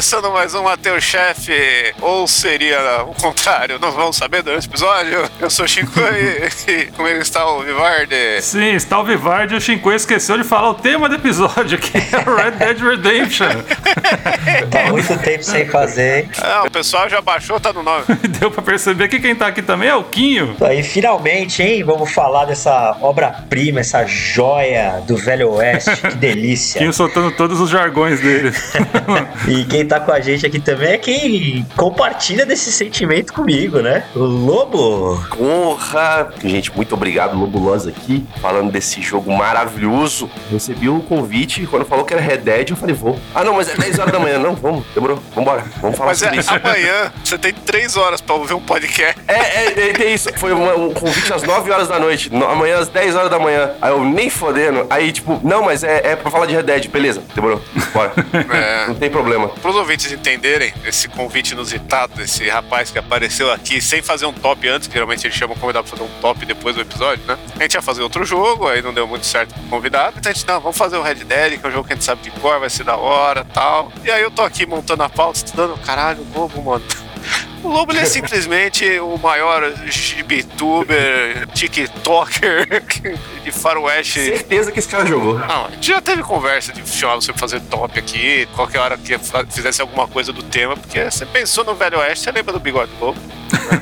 começando mais um Mateus Chefe, ou seria o contrário, não vamos saber durante o episódio. Eu sou o Chico e, e comigo está o Vivarde. Sim, está o Vivardi e o Shinkoi esqueceu de falar o tema do episódio, que é Red Dead Redemption. Tá muito tempo sem fazer, hein? Ah, o pessoal já baixou, tá no nome. Deu pra perceber que quem tá aqui também é o Quinho. Aí finalmente, hein? Vamos falar dessa obra-prima, essa joia do Velho Oeste. Que delícia. Quinho soltando todos os jargões dele. E quem tá com a gente aqui também é quem compartilha desse sentimento comigo, né? O Lobo. Honra! Gente, muito obrigado, Lobulosa aqui, falando desse jogo maravilhoso. Recebi o convite, quando falou que era Red Dead, eu falei, vou. Ah, não, mas é 10 horas da manhã. Não, vamos, demorou, vambora, vamos falar Mas é, sobre isso. amanhã você tem três horas pra ouvir um podcast. É, é, é, tem isso. Foi uma- um convite às 9 horas da noite. No- amanhã às 10 horas da manhã. Aí eu nem fodendo. Aí, tipo, não, mas é, é pra falar de Red Dead. Beleza, demorou. Bora. É. Não tem problema. Para os ouvintes entenderem esse convite inusitado desse rapaz que apareceu aqui sem fazer um top antes, que geralmente eles chamam o convidado pra fazer um top depois do episódio, né? A gente ia fazer outro jogo, aí não deu muito certo com o convidado. Então a gente, não, vamos fazer o Red Dead, que é um jogo que a gente sabe de cor, vai ser da hora tal. E aí eu tô aqui montando a pauta, estudando, caralho, o Lobo, mano. O Lobo é simplesmente o maior gibituber, tiktoker de faroeste Certeza que esse cara jogou. não, a gente já teve conversa de chamar você pra fazer top aqui, qualquer hora que fizesse alguma coisa do tema, porque você pensou no Velho Oeste, você lembra do Bigode Lobo?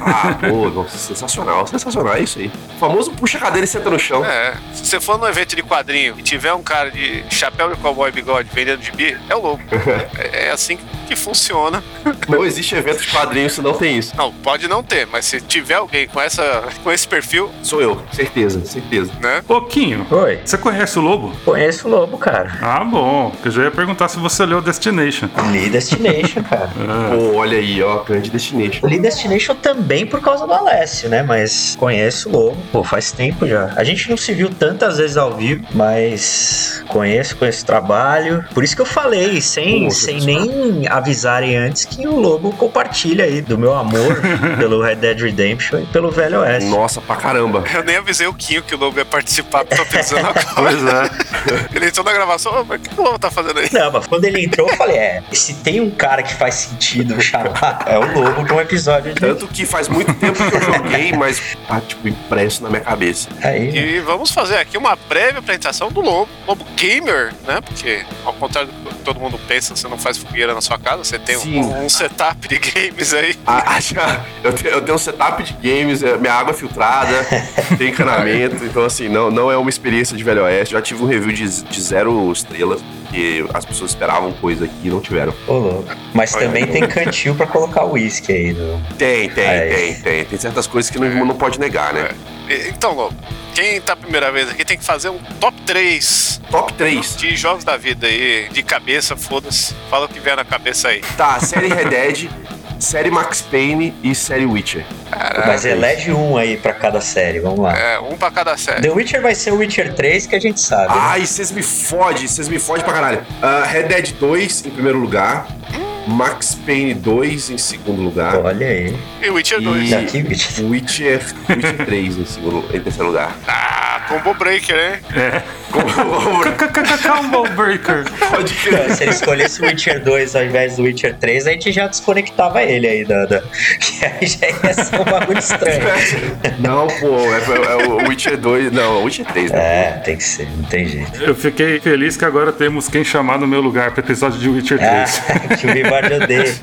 Ah, pô, nossa, sensacional, sensacional, é isso aí. O famoso puxa a cadeira e senta no chão. É, se você for num evento de quadrinho e tiver um cara de chapéu de cowboy bigode vendendo gibi, é o Lobo. é, é assim que funciona. Não existe evento de quadrinhos se não tem isso. Não, pode não ter, mas se tiver alguém com, essa, com esse perfil, Sou eu, certeza, certeza. né? Ô, Quinho, Oi. você conhece o Lobo? Conheço o Lobo, cara. Ah, bom. porque Eu já ia perguntar se você leu Destination. Lee Destination, cara. Pô, olha aí, ó, grande destination. Lee Destination também por causa do Alessio, né? Mas conheço o Lobo. Pô, faz tempo já. A gente não se viu tantas vezes ao vivo, mas conheço, conheço o trabalho. Por isso que eu falei, sem, Pô, sem nem avisarem antes, que o Lobo compartilha aí do meu amor pelo Red Dead Redemption e pelo Velho Oeste. Nossa, pra caramba. Eu nem avisei o Quinho que o Lobo ia participar, tô pensando agora. Pois é. Ele entrou na gravação, "Ô, mas o que o Lobo tá fazendo aí? Não, mas quando ele entrou, eu falei: é, se tem um cara que faz sentido chamar, é o Lobo pra um episódio de. Tanto que faz muito tempo que eu joguei, mas tá, tipo, impresso na minha cabeça. Aí, E vamos fazer aqui uma breve apresentação do Lobo, Lobo Gamer, né? Porque, ao contrário do que todo mundo pensa, você não faz fogueira na sua casa, você tem um, um setup de games aí. Eu, tenho, eu tenho um setup de games, é, minha água é filtrada, tem encanamento, então assim, não, não é uma experiência de Velho Oeste. Já tive um review de, de zero estrelas, porque as pessoas esperavam coisa aqui e não tiveram. ô louco. Mas também tem cantil pra colocar o uísque aí. No... Tem, tem, Aí. tem, tem. Tem certas coisas que não, não pode negar, né? E- Então, Lobo, quem tá a primeira vez aqui tem que fazer um top 3 Top 3. de jogos da vida aí, de cabeça, foda-se. Fala o que vier na cabeça aí. Tá, série Red Dead, série Max Payne e série Witcher. Mas elege um aí pra cada série, vamos lá. É, um pra cada série. The Witcher vai ser o Witcher 3, que a gente sabe. né? Ai, vocês me fodem, vocês me fodem pra caralho. Ah, Red Dead 2 em primeiro lugar. Max Payne 2 em segundo lugar. Olha aí. E Witcher 2. E que Witcher. Witcher, Witcher 3 em, segundo, em terceiro lugar. Ah, combo breaker, hein? Como- Combo Breaker. Pode Não, crer. Se ele escolhesse o Witcher 2 ao invés do Witcher 3, a gente já desconectava ele aí da. da... Que aí já ia ser um bagulho estranho. Não, pô, é, é o Witcher 2. Não, é o Witcher 3, né? É, tem que ser, não tem jeito. Eu fiquei feliz que agora temos quem chamar no meu lugar para episódio de Witcher 3. Ah, que o Vivardi odeia.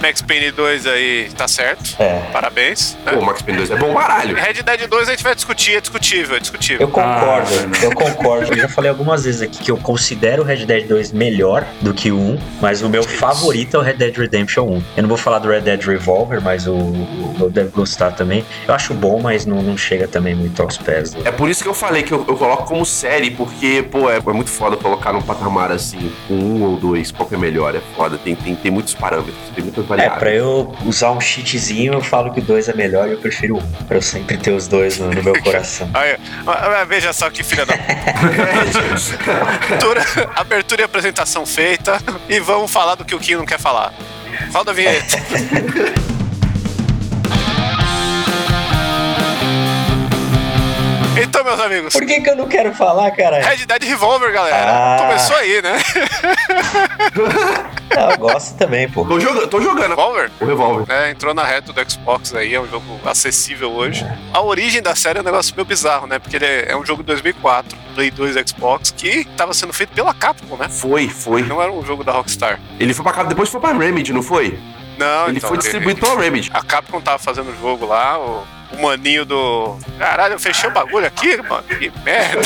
Max Payne 2 aí tá certo. É. Parabéns. né? Pô, o Max Payne 2 é bom baralho. Red Dead 2 a gente vai discutir, é discutível, é discutível. Eu concordo, Ah, eu concordo. Eu já falei algumas vezes aqui que eu considero o Red Dead 2 melhor do que o 1, mas o meu favorito é o Red Dead Redemption 1. Eu não vou falar do Red Dead Revolver, mas o, o eu devo gostar também. Eu acho bom, mas não, não chega também muito aos pés. do- É por isso que eu falei que eu, eu coloco como série, porque, pô, é, é muito foda colocar num patamar assim, com um ou dois, qual que é melhor, é foda. Tem, tem, tem muitos parâmetros, tem muitas É, variáveis. pra eu usar um cheatzinho, eu falo que o 2 é melhor e eu prefiro 1. Pra eu sempre ter os dois no, no meu coração. Aí, ah, veja só que filha da. abertura, abertura e apresentação feita. E vamos falar do que o Kim não quer falar. Roda a vinheta. Então, meus amigos, Por que, que eu não quero falar, cara? Red Dead Revolver, galera. Ah. Começou aí, né? Não, eu gosto também, pô. Tô, joga, tô jogando Revolver. o revólver. É, entrou na reta do Xbox aí, é um jogo acessível hoje. A origem da série é um negócio meio bizarro, né? Porque ele é, é um jogo de 2004, Play 2 Xbox, que tava sendo feito pela Capcom, né? Foi, foi. Não era um jogo da Rockstar. Ele foi pra cá, depois foi pra Remedy, não foi? Não, Ele então, foi distribuído pela Remedy. A Capcom tava fazendo o jogo lá, o, o maninho do. Caralho, eu fechei o bagulho aqui, mano. Que merda.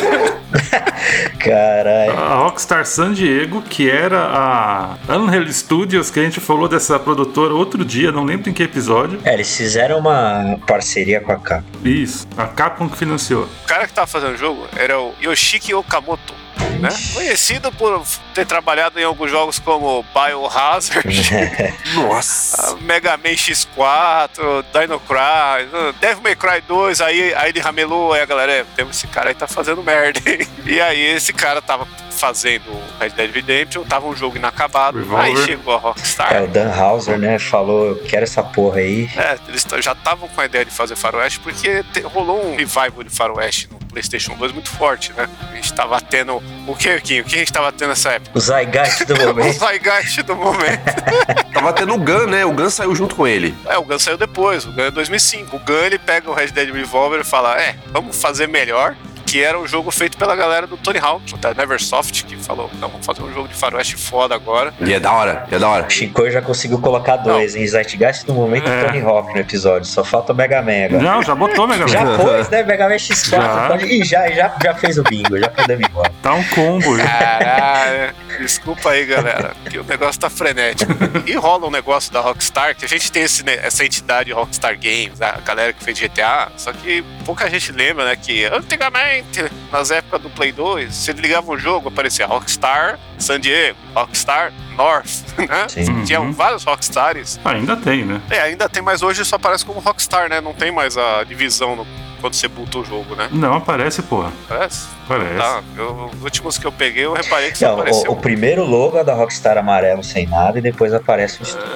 Caralho. A Rockstar San Diego, que era a Unreal Studios, que a gente falou dessa produtora outro dia, não lembro em que episódio. É, eles fizeram uma parceria com a Capcom. Isso, a Capcom que financiou. O cara que tava fazando o jogo era o Yoshiki Okamoto. Né? Conhecido por ter trabalhado em alguns jogos como Biohazard, Nossa. Mega Man X4, Dino Cry, Devil May Cry 2, aí, aí ele ramelou, aí a galera, é, tem esse cara aí tá fazendo merda, hein? E aí esse cara tava fazendo Red Dead Redemption, tava um jogo inacabado, Revolver. aí chegou a Rockstar. É, o Dan Hauser, né, falou, eu quero essa porra aí. É, eles já estavam com a ideia de fazer faroeste porque rolou um revival de faroeste no PlayStation 2 muito forte, né? A gente tava tendo. O que, Kim? O que a gente tava tendo nessa época? O Zygeist do O momento. Zeitgeist do momento. Tava tendo o Gun, né? O Gun saiu junto com ele. É, o Gun saiu depois, o Gun é 2005. O Gun ele pega o Red Dead Revolver e fala: É, vamos fazer melhor. Que era um jogo feito pela galera do Tony Hawk, da Neversoft, que falou: Não, vamos fazer um jogo de faroeste foda agora. E é da hora, e é da hora. O Chico já conseguiu colocar dois, em Zeitgeist do momento É. e Tony Hawk no episódio. Só falta o Mega Man agora. Não, já botou, Mega Já Man. pôs, né? Mega Man X4. Já. Pode... Ih, já, já, já fez o bingo, já podemos ir embora. Tá um combo. já. Caralho, desculpa aí, galera, que o negócio tá frenético. E rola um negócio da Rockstar, que a gente tem esse, né, essa entidade Rockstar Games, a galera que fez GTA, só que pouca gente lembra, né, que antigamente, nas épocas do Play 2, você ligava o jogo, aparecia Rockstar San Diego, Rockstar North, né? Sim. Tinha Uhum. vários Rockstars. Ainda tem, né? É, ainda tem, mas hoje só aparece como Rockstar, né? Não tem mais a divisão no- quando você boota o jogo, né? Não, aparece, porra. Parece? Parece. Tá, eu- os últimos que eu peguei, eu reparei que Não, apareceu o, o primeiro logo é da Rockstar amarelo sem nada e depois aparece o estúdio.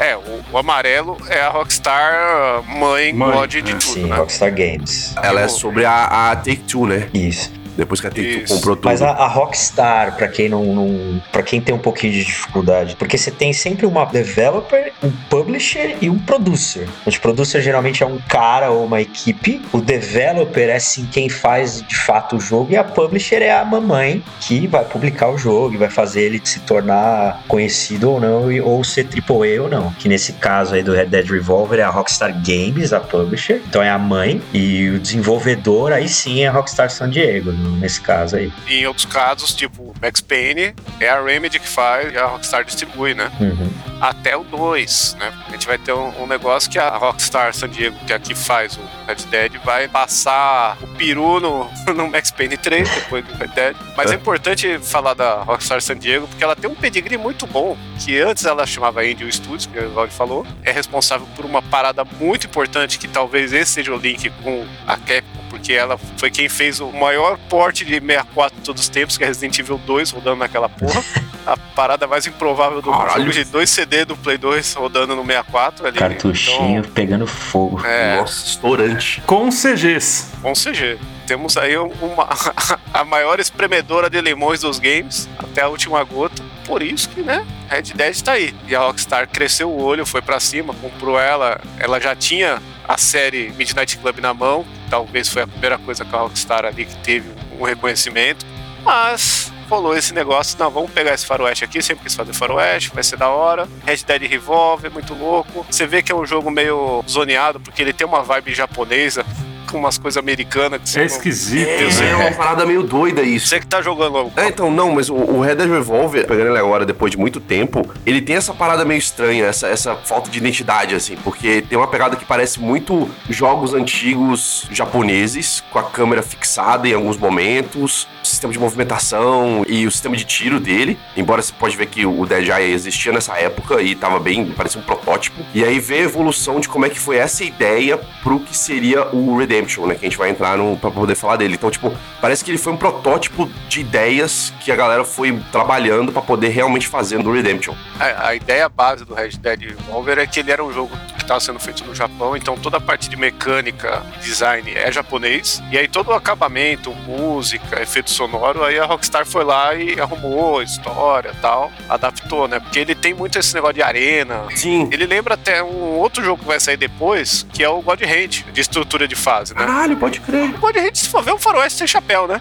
É, É, o, o amarelo é a Rockstar mãe, Mãe, God de é. tudo, Sim, né? Rockstar Games. Ela é sobre a, a Take-Two, né? Isso. Depois que a Isso. comprou tudo. Mas a, a Rockstar, pra quem não, não. para quem tem um pouquinho de dificuldade, porque você tem sempre uma developer, um publisher e um producer. O producer geralmente é um cara ou uma equipe. O developer é sim quem faz de fato o jogo e a publisher é a mamãe que vai publicar o jogo e vai fazer ele se tornar conhecido ou não, e- ou ser AAA ou não. Que nesse caso aí do Red Dead Revolver é a Rockstar Games, a publisher. Então é a mãe e o desenvolvedor aí sim é a Rockstar San Diego, no- nesse caso aí. E em outros casos, tipo Max Payne, é a Remedy que faz e a Rockstar distribui, né? Uhum. Até o 2, né? A gente vai ter um, um negócio que a Rockstar San Diego, que aqui faz o Red Dead, vai passar o peru no, no Max Payne 3, depois do Red Dead. Mas é. importante falar da Rockstar San Diego, porque ela tem um pedigree muito bom, que antes ela chamava Angel Studios, que o Valde falou, é responsável por uma parada muito importante, que talvez esse seja o link com a Capcom, porque ela foi quem fez o maior porte de 64 de todos os tempos, que é Resident Evil 2 rodando naquela porra. a parada mais improvável do Caralho. jogo de dois CD do Play 2 rodando no 64 ali. Cartuchinho pegando fogo. Então, é, Nossa, estourante. Com CGs. bom CG. Temos aí uma, a maior espremedora de limões dos games, até a última gota. Por isso que, né, Red Dead tá aí. E a Rockstar cresceu o olho, foi pra cima, comprou ela. Ela já tinha a série Midnight Club na mão. Talvez foi a primeira coisa que a Rockstar ali que teve um reconhecimento. Mas rolou esse negócio, não, vamos pegar esse faroeste aqui, sempre quis fazer faroeste, vai ser da hora. Red Dead Revolver, muito louco. Você vê que é um jogo meio zoneado, porque ele tem uma vibe japonesa, com umas coisas americanas. Que você É não- esquisito. Eu sei. É uma parada meio doida isso. Você que tá jogando. É, então, não, mas o, o Red Dead Revolver, pegando ele agora depois de muito tempo, ele tem essa parada meio estranha, essa, essa falta de identidade, assim, porque tem uma pegada que parece muito jogos antigos japoneses, com a câmera fixada em alguns momentos, o sistema de movimentação e o sistema de tiro dele, embora você pode ver que o Dead Eye existia nessa época e tava bem, parecia um protótipo, e aí vê a evolução de como é que foi essa ideia pro que seria o Redemption, né, que a gente vai entrar no, pra poder falar dele. Então, tipo, parece que ele foi um protótipo de ideias que a galera foi trabalhando pra poder realmente fazer no Redemption. A, a ideia base do Red Dead Revolver é que ele era um jogo que estava sendo feito no Japão, então toda a parte de mecânica, design é japonês, e aí todo o acabamento, música, efeito sonoro, aí a Rockstar foi lá e arrumou história tal, adaptou, né? Porque ele tem muito esse negócio de arena. Sim. Ele lembra até um outro jogo que vai sair depois, que é o God Hand, de estrutura de fase, né? Caralho, pode crer. O God Hand, se for ver, é um faroeste sem chapéu, né?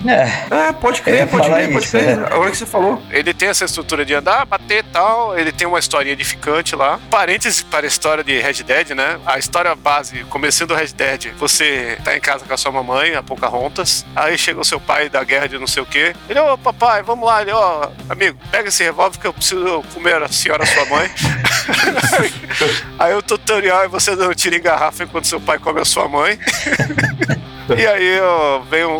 É, É, pode crer, pode crer, pode isso, crer. é. Agora que você falou. Ele tem essa estrutura de andar, bater e tal. Ele tem uma historinha edificante lá. Parênteses para a história de Red Dead, né? A história base, começando do Red Dead, você tá em casa com a sua mamãe, a Pocahontas. Aí chega o seu pai da guerra de não sei o quê. Ele, ô papai, vamos lá. Ele, ó, amigo, pega esse revólver que eu preciso comer a senhora, sua mãe. aí o tutorial é você dando tiro em garrafa enquanto seu pai come a sua mãe. E aí, ó, vem, um,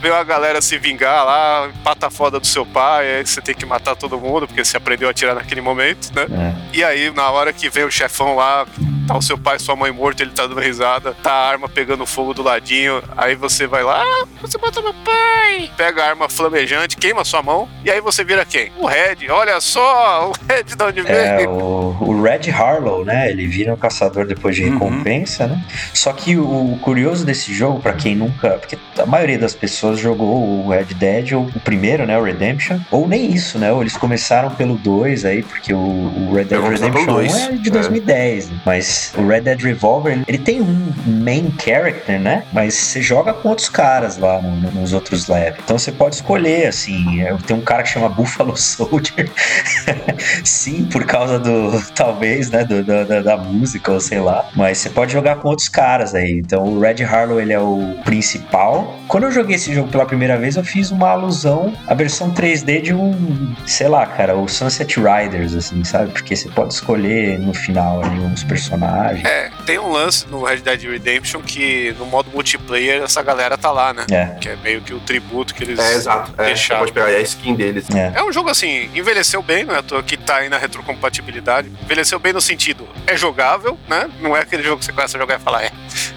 vem uma galera se vingar lá, empata a foda do seu pai, aí você tem que matar todo mundo, porque você aprendeu a atirar naquele momento, né? é. E aí, na hora que vem o chefão lá, tá o seu pai e sua mãe morto, ele tá dando risada, tá a arma pegando fogo do ladinho, aí você vai lá, ah, você matou meu pai! Pega a arma flamejante, queima sua mão, e aí você vira quem? O Red, olha só, o Red de onde É, veio. o, o Red Harlow, né? Ele vira um caçador depois de Uhum. recompensa, né? Só que o curioso desse jogo, pra quem nunca. Porque a maioria das pessoas jogou o Red Dead, ou o primeiro, né? O Redemption. Ou nem isso, né? Ou eles começaram pelo 2 aí, porque o, o Red Dead Redemption pelo 1 dois. é de É. 2010. né? Mas o Red Dead Revolver, ele tem um main character, né? Mas você joga com outros caras lá no- no- nos outros levels. Então você pode escolher, assim. é, Tem um cara que chama Buffalo Soldier. Sim, por causa do. Talvez, né? do- da- da, da música, ou sei lá. Mas você pode jogar com outros caras aí. Então o Red Harlow ele é o principal. Quando eu joguei esse jogo pela primeira vez, eu fiz uma alusão à versão 3D de um. Sei lá, cara, o Sunset Riders, assim, sabe? Porque você pode escolher no final ali uns personagens. É, tem um lance no Red Dead Redemption que no modo multiplayer essa galera tá lá, né? É. Que é meio que o tributo que eles É, exato. É, você deixaram. pode pegar a skin deles. É. É um jogo assim, envelheceu bem, não é à toa que tá aí na retrocompatibilidade. Envelheceu bem no sentido, é jogável, né? Não é aquele jogo que você começa a jogar e fala, é,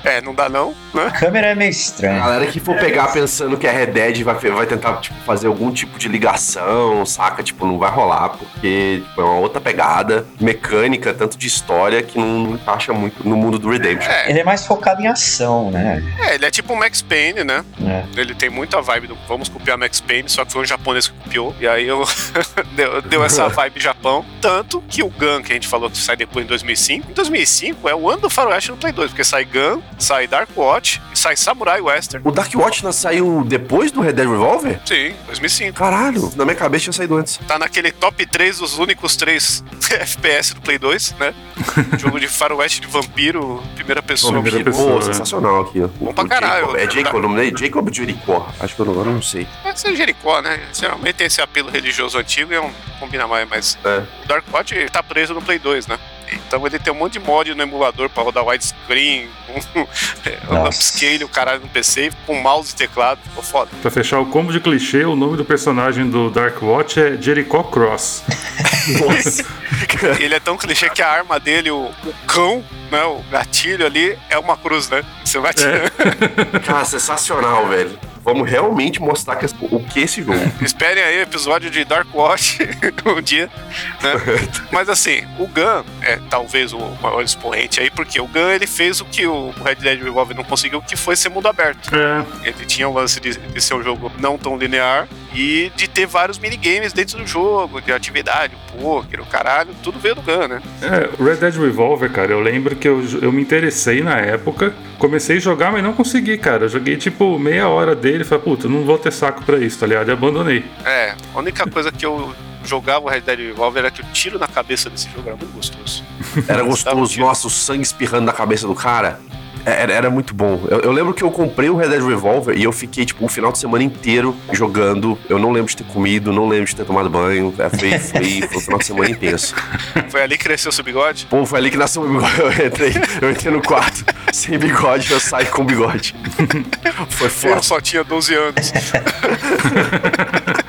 é, não dá não, né? A câmera é meio A estranha. galera que for pegar pensando que é Red Dead vai, vai tentar tipo, fazer algum tipo de ligação, saca? Tipo, não vai rolar, porque tipo, é uma outra pegada mecânica, tanto de história, que não, encaixa muito no mundo do Redemption. É, Ele é mais focado em ação, né? é, ele é tipo um Max Payne, né? É. Ele tem muita vibe do vamos copiar Max Payne, só que foi um japonês que copiou. E aí eu deu, deu essa vibe Japão. Tanto que o Gun, que a gente falou que sai depois em 2005, em 2005 é o ano do Faroeste no Play 2, porque sai Gun, sai Dark Watch e sai Samurai Western. O Dark Watch não saiu depois do Red Dead Revolver? Sim, 2005. Caralho, na minha cabeça tinha saído antes. Tá naquele top 3 dos únicos 3 FPS do Play 2, né? Jogo de faroeste de vampiro, primeira pessoa. Primeira que- pessoa. Pô, é. sensacional aqui. ó. Bom pra O caralho. Jacob, é Jacob o nome dele? Jacob ou Jericó? Acho que eu não- eu não sei. Pode ser Jericó, né? Geralmente tem esse apelo religioso antigo e é um, combina mais, mas É. o Dark Watch tá preso no Play 2, né? Então ele tem um monte de mod no emulador pra rodar widescreen, um, um upscale, o caralho no PC, com mouse e teclado. Ficou foda. Pra fechar o combo de clichê, o nome do personagem do Dark Watch é Jericho Cross. Nossa. Ele é tão clichê que a arma dele, o, o cão, né? O gatilho ali, é uma cruz, né? Você vai atirando. Cara, sensacional, velho. Vamos realmente mostrar que- o que é esse jogo. Esperem aí o episódio de Dark Watch um dia, né? Mas assim, o Gun é talvez o maior expoente aí, porque o Gun ele fez o que o Red Dead Revolver não conseguiu, que foi ser mundo aberto. É, Ele tinha o lance de, de ser um jogo não tão linear e de ter vários minigames dentro do jogo, de atividade, o poker, o caralho, tudo veio do Gun, né? É, o Red Dead Revolver, cara, eu lembro que eu, eu me interessei na época, comecei a jogar, mas não consegui, cara. Eu joguei tipo meia hora dele e falei, puta, não vou ter saco pra isso, tá ligado? E abandonei. É, a única coisa que eu jogava o Red Dead Revolver era que o tiro na cabeça desse jogo era muito gostoso. Era gostoso, nossa, o sangue espirrando na cabeça do cara. É, Era, era muito bom. Eu, eu lembro que eu comprei o Red Dead Revolver e eu fiquei, tipo, o final de semana inteiro jogando. Eu não lembro de ter comido, não lembro de ter tomado banho. É, foi, foi, foi um final de semana intenso. Foi ali que cresceu seu bigode? Pô, foi ali que nasceu o bigode. Eu entrei, eu entrei no quarto sem bigode, eu saí com bigode. Foi Eu foda. só tinha 12 anos.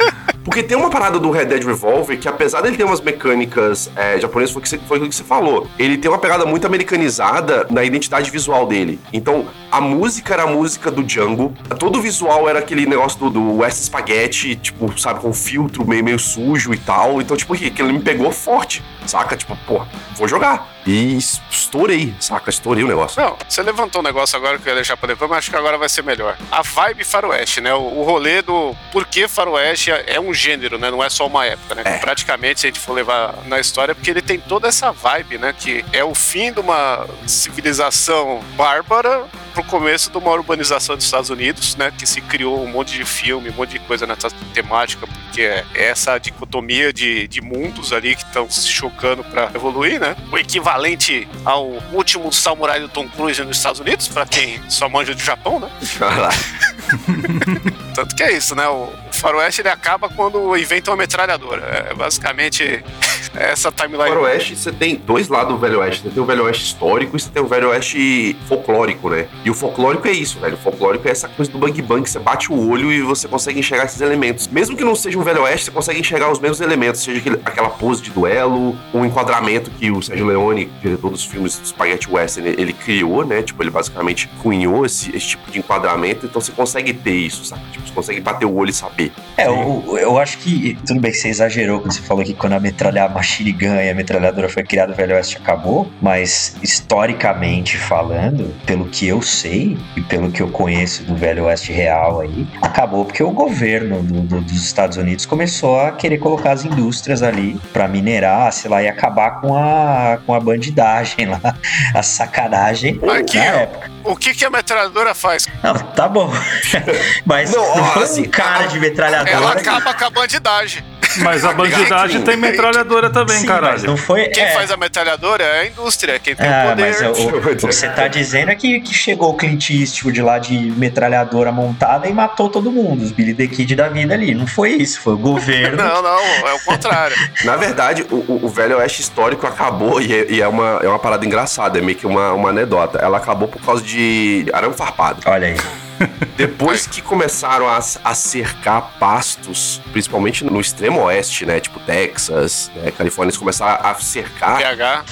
Porque tem uma parada do Red Dead Revolver que, apesar dele ter umas mecânicas é, japonesas, foi que você- foi o que você falou. Ele tem uma pegada muito americanizada na identidade visual dele. Então, a música era a música do Django, todo o visual era aquele negócio do, do West Spaghetti, tipo, sabe, com filtro meio, meio sujo e tal. Então, tipo, ele me pegou forte, saca? Tipo, pô, vou jogar. E estourei, saca? Estourei o negócio. Não, você levantou um negócio agora que eu ia deixar pra depois, mas acho que agora vai ser melhor. A vibe faroeste, né? O, o rolê do por que faroeste é um gênero, né? Não é só uma época, né? É. Praticamente, se a gente for levar na história, porque ele tem toda essa vibe, né? Que é o fim de uma civilização bárbara pro começo de uma urbanização dos Estados Unidos, né? Que se criou um monte de filme, um monte de coisa nessa temática, porque é essa dicotomia de, de mundos ali que estão se chocando pra evoluir, né? O equivalente ao último samurai do Tom Cruise nos Estados Unidos, pra quem só manja do Japão, né? Tanto que é isso, né? O faroeste ele acaba quando inventam uma metralhadora. É basicamente essa No timeline. Velho Oeste, você tem dois lados do Velho Oeste. Você tem o Velho Oeste histórico e você tem o Velho Oeste folclórico, né? E o folclórico é isso, velho. O folclórico é essa coisa do bang bang, que você bate o olho e você consegue enxergar esses elementos. Mesmo que não seja um Velho Oeste, você consegue enxergar os mesmos elementos, seja aquele- aquela pose de duelo, um enquadramento que o Sérgio Leone, diretor dos filmes Spaghetti Western, ele, ele criou, né? Tipo, ele basicamente cunhou esse, esse tipo de enquadramento, então você consegue ter isso, sabe? Tipo, você consegue bater o olho e saber. É, eu, eu acho que. Tudo bem que você exagerou quando você falou que quando a metralha a machine gun e a metralhadora foi criada, o Velho Oeste acabou. Mas, historicamente falando, pelo que eu sei e pelo que eu conheço do Velho Oeste real aí, acabou porque o governo do- do- dos Estados Unidos começou a querer colocar as indústrias ali pra minerar, sei lá, e acabar com a, com a bandidagem lá, a sacanagem. Aqui, na ó. época. O que, que a metralhadora faz? Não, tá bom. Mas Não, ó, assim, cara de metralhadora. Ela acaba com a bandidagem. Mas a bandidagem tem metralhadora também, Sim, caralho. não foi. Quem é. faz a metralhadora é a indústria, quem tem o Ah, poder. mas o, o- o que você tá dizendo é que, que chegou o Clint Eastwood lá de metralhadora montada e matou todo mundo, os Billy the Kid da vida ali. Não foi isso, foi o governo. Não, não, é o contrário. Na verdade, o, o- o Velho Oeste histórico acabou, e é, e é uma, é uma parada engraçada, é meio que uma, uma anedota. Ela acabou por causa de arame farpado. Olha aí. Depois que começaram a, a cercar pastos, principalmente no extremo oeste, né? Tipo Texas, né, Califórnia, eles começaram a cercar PH.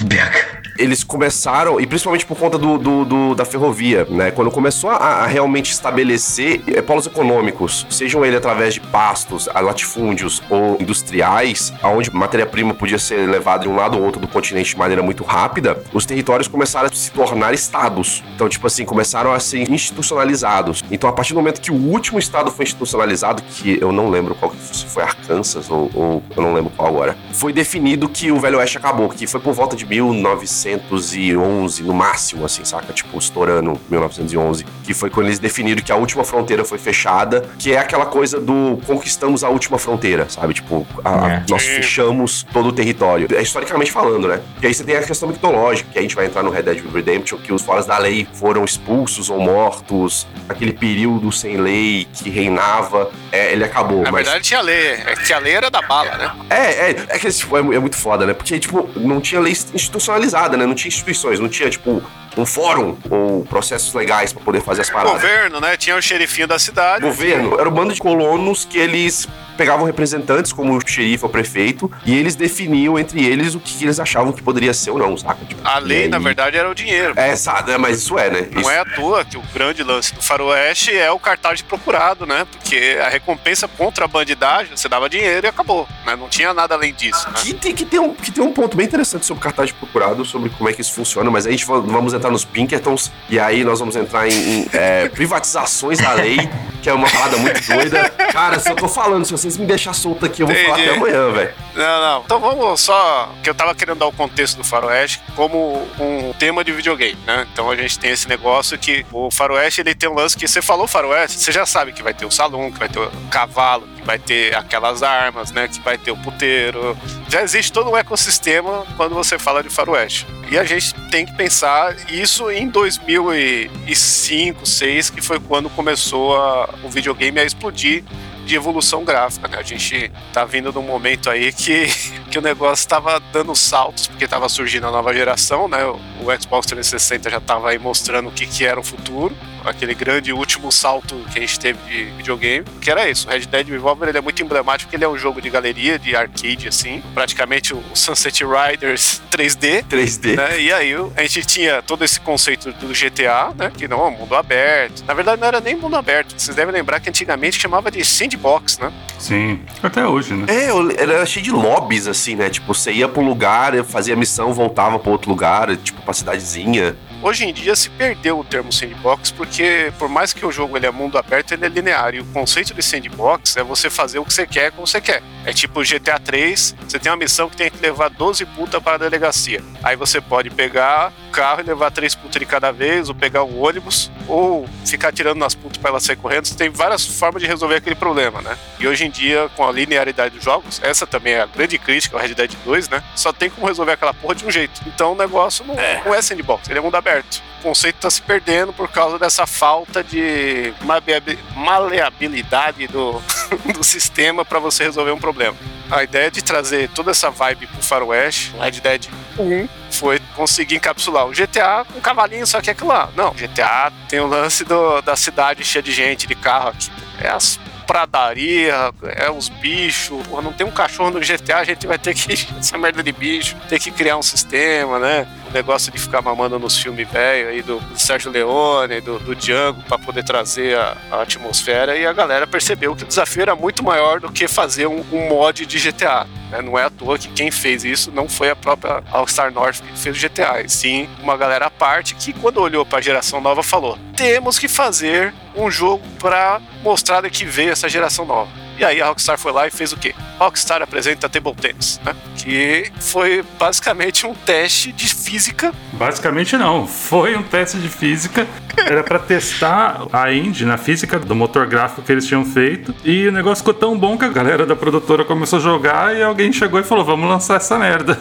eles começaram, e principalmente por conta do, do- do- da ferrovia, né? Quando começou a, a realmente estabelecer eh, polos econômicos, sejam ele através de pastos, a latifúndios ou industriais, aonde matéria-prima podia ser levada de um lado ou outro do continente de maneira muito rápida, os territórios começaram a se tornar estados. Então, tipo assim, começaram a ser institucionalizados. Então, a partir do momento que o último estado foi institucionalizado, que eu não lembro qual se foi Arkansas ou, ou eu não lembro qual agora, foi definido que o Velho Oeste acabou, que foi por volta de 1911, no máximo, assim, saca? Tipo, estourando 1911, que foi quando eles definiram que a última fronteira foi fechada, que é aquela coisa do conquistamos a última fronteira, sabe? Tipo, a- É. nós fechamos todo o território. É historicamente falando, né? E aí você tem a questão mitológica, que a gente vai entrar no Red Dead Redemption, que os foras da lei foram expulsos ou mortos, aquele período sem lei que reinava, é, ele acabou. Na mas... verdade tinha lei. É que a lei era da bala, né? É, é, é que tipo, é, é muito foda, né? Porque, tipo, não tinha lei institucionalizada, né? Não tinha instituições, não tinha, tipo, um fórum ou processos legais pra poder fazer as paradas. Governo, né? Tinha o xerifinho da cidade. Governo era um bando de colonos que eles pegavam representantes, como o xerife ou prefeito, e eles definiam entre eles o que eles achavam que poderia ser ou não, saca? Tipo, A lei, aí- na verdade, era o dinheiro. É, sabe, é, mas isso é, né? Não Isso- é à toa que o grande lance do faroeste é o cartaz de procurado, né? Porque a recompensa contra a bandidagem, você dava dinheiro e acabou. Né? Não tinha nada além disso. Né? Que tem, que, tem um, que tem um ponto bem interessante sobre cartaz de procurado, sobre como é que isso funciona, mas aí a gente va- vamos entrar nos Pinkertons e aí nós vamos entrar em, em, é, privatizações da lei que é uma parada muito doida. Cara, só tô falando, se vocês me deixar solto aqui, eu vou falar Entendi. até amanhã, velho. Não, não. Então vamos só. Que eu tava querendo dar o contexto do Faroeste como um tema de videogame, né? Então a gente tem esse negócio que o Faroeste ele tem um lance que você falou Faroeste, você já sabe que vai ter o salão, que vai ter o cavalo, que vai ter aquelas armas, né? Que vai ter o puteiro. Já existe todo um ecossistema quando você fala de Faroeste. E a gente tem que pensar isso em 2005, 2006, que foi quando começou a- o videogame a explodir de evolução gráfica, né? A gente tá vindo num momento aí que, que o negócio tava dando saltos, porque tava surgindo a nova geração, né? O, Xbox 360 já tava aí mostrando o que, que era o futuro, aquele grande último salto que a gente teve de videogame, que era isso. O Red Dead Revolver ele é muito emblemático, porque ele é um jogo de galeria, de arcade, assim, praticamente o Sunset Riders 3D, 3D. né? E aí a gente tinha todo esse conceito do GTA, né? Que não é um mundo aberto. Na verdade, não era nem mundo aberto. Vocês devem lembrar que antigamente chamava de sandbox, né? Sim. Até hoje, né? É, eu- era cheio de lobbies, assim, né? Tipo, você ia pra um lugar, fazia missão, voltava pra outro lugar, tipo, pra cidadezinha. Hoje em dia se perdeu o termo sandbox porque, por mais que o jogo ele é mundo aberto, ele é linear. E o conceito de sandbox é você fazer o que você quer como você quer. É tipo GTA 3, você tem uma missão que tem que levar 12 putas para a delegacia. Aí você pode pegar o carro e levar três putas de cada vez, ou pegar um ônibus, ou ficar tirando nas putas para elas sair correndo. Você tem várias formas de resolver aquele problema, né? E hoje em dia, com a linearidade dos jogos, essa também é a grande crítica ao Red Dead 2, né? Só tem como resolver aquela porra de um jeito. Então o negócio não é, não é sandbox, ele é mundo aberto. O conceito tá se perdendo por causa dessa falta de maleabi- maleabilidade do, do sistema para você resolver um problema. A ideia de trazer toda essa vibe pro Faroeste, Red Dead 1, foi conseguir encapsular o GTA com um cavalinho, só que é aquilo lá. Não, GTA tem o lance do- da cidade cheia de gente, de carro aqui. É as pradaria, é os bichos. Porra, não tem um cachorro no GTA, a gente vai ter que. Essa merda de bicho, ter que criar um sistema, né? Negócio de ficar mamando nos filmes velho aí do, do Sérgio Leone, do, do Django, pra poder trazer a, a atmosfera. E a galera percebeu que o desafio era muito maior do que fazer um, um mod de GTA. né? Não é à toa que quem fez isso não foi a própria All-Star North que fez o GTA, e sim uma galera à parte que, quando olhou pra geração nova, falou: temos que fazer um jogo pra mostrar que veio essa geração nova. E aí a Rockstar foi lá e fez o quê? Rockstar apresenta Table Tennis, né? Que foi basicamente um teste de física. Basicamente não. Foi um teste de física. Era pra testar a engine, a física do motor gráfico que eles tinham feito. E o negócio ficou tão bom que a galera da produtora começou a jogar e alguém chegou e falou: vamos lançar essa merda.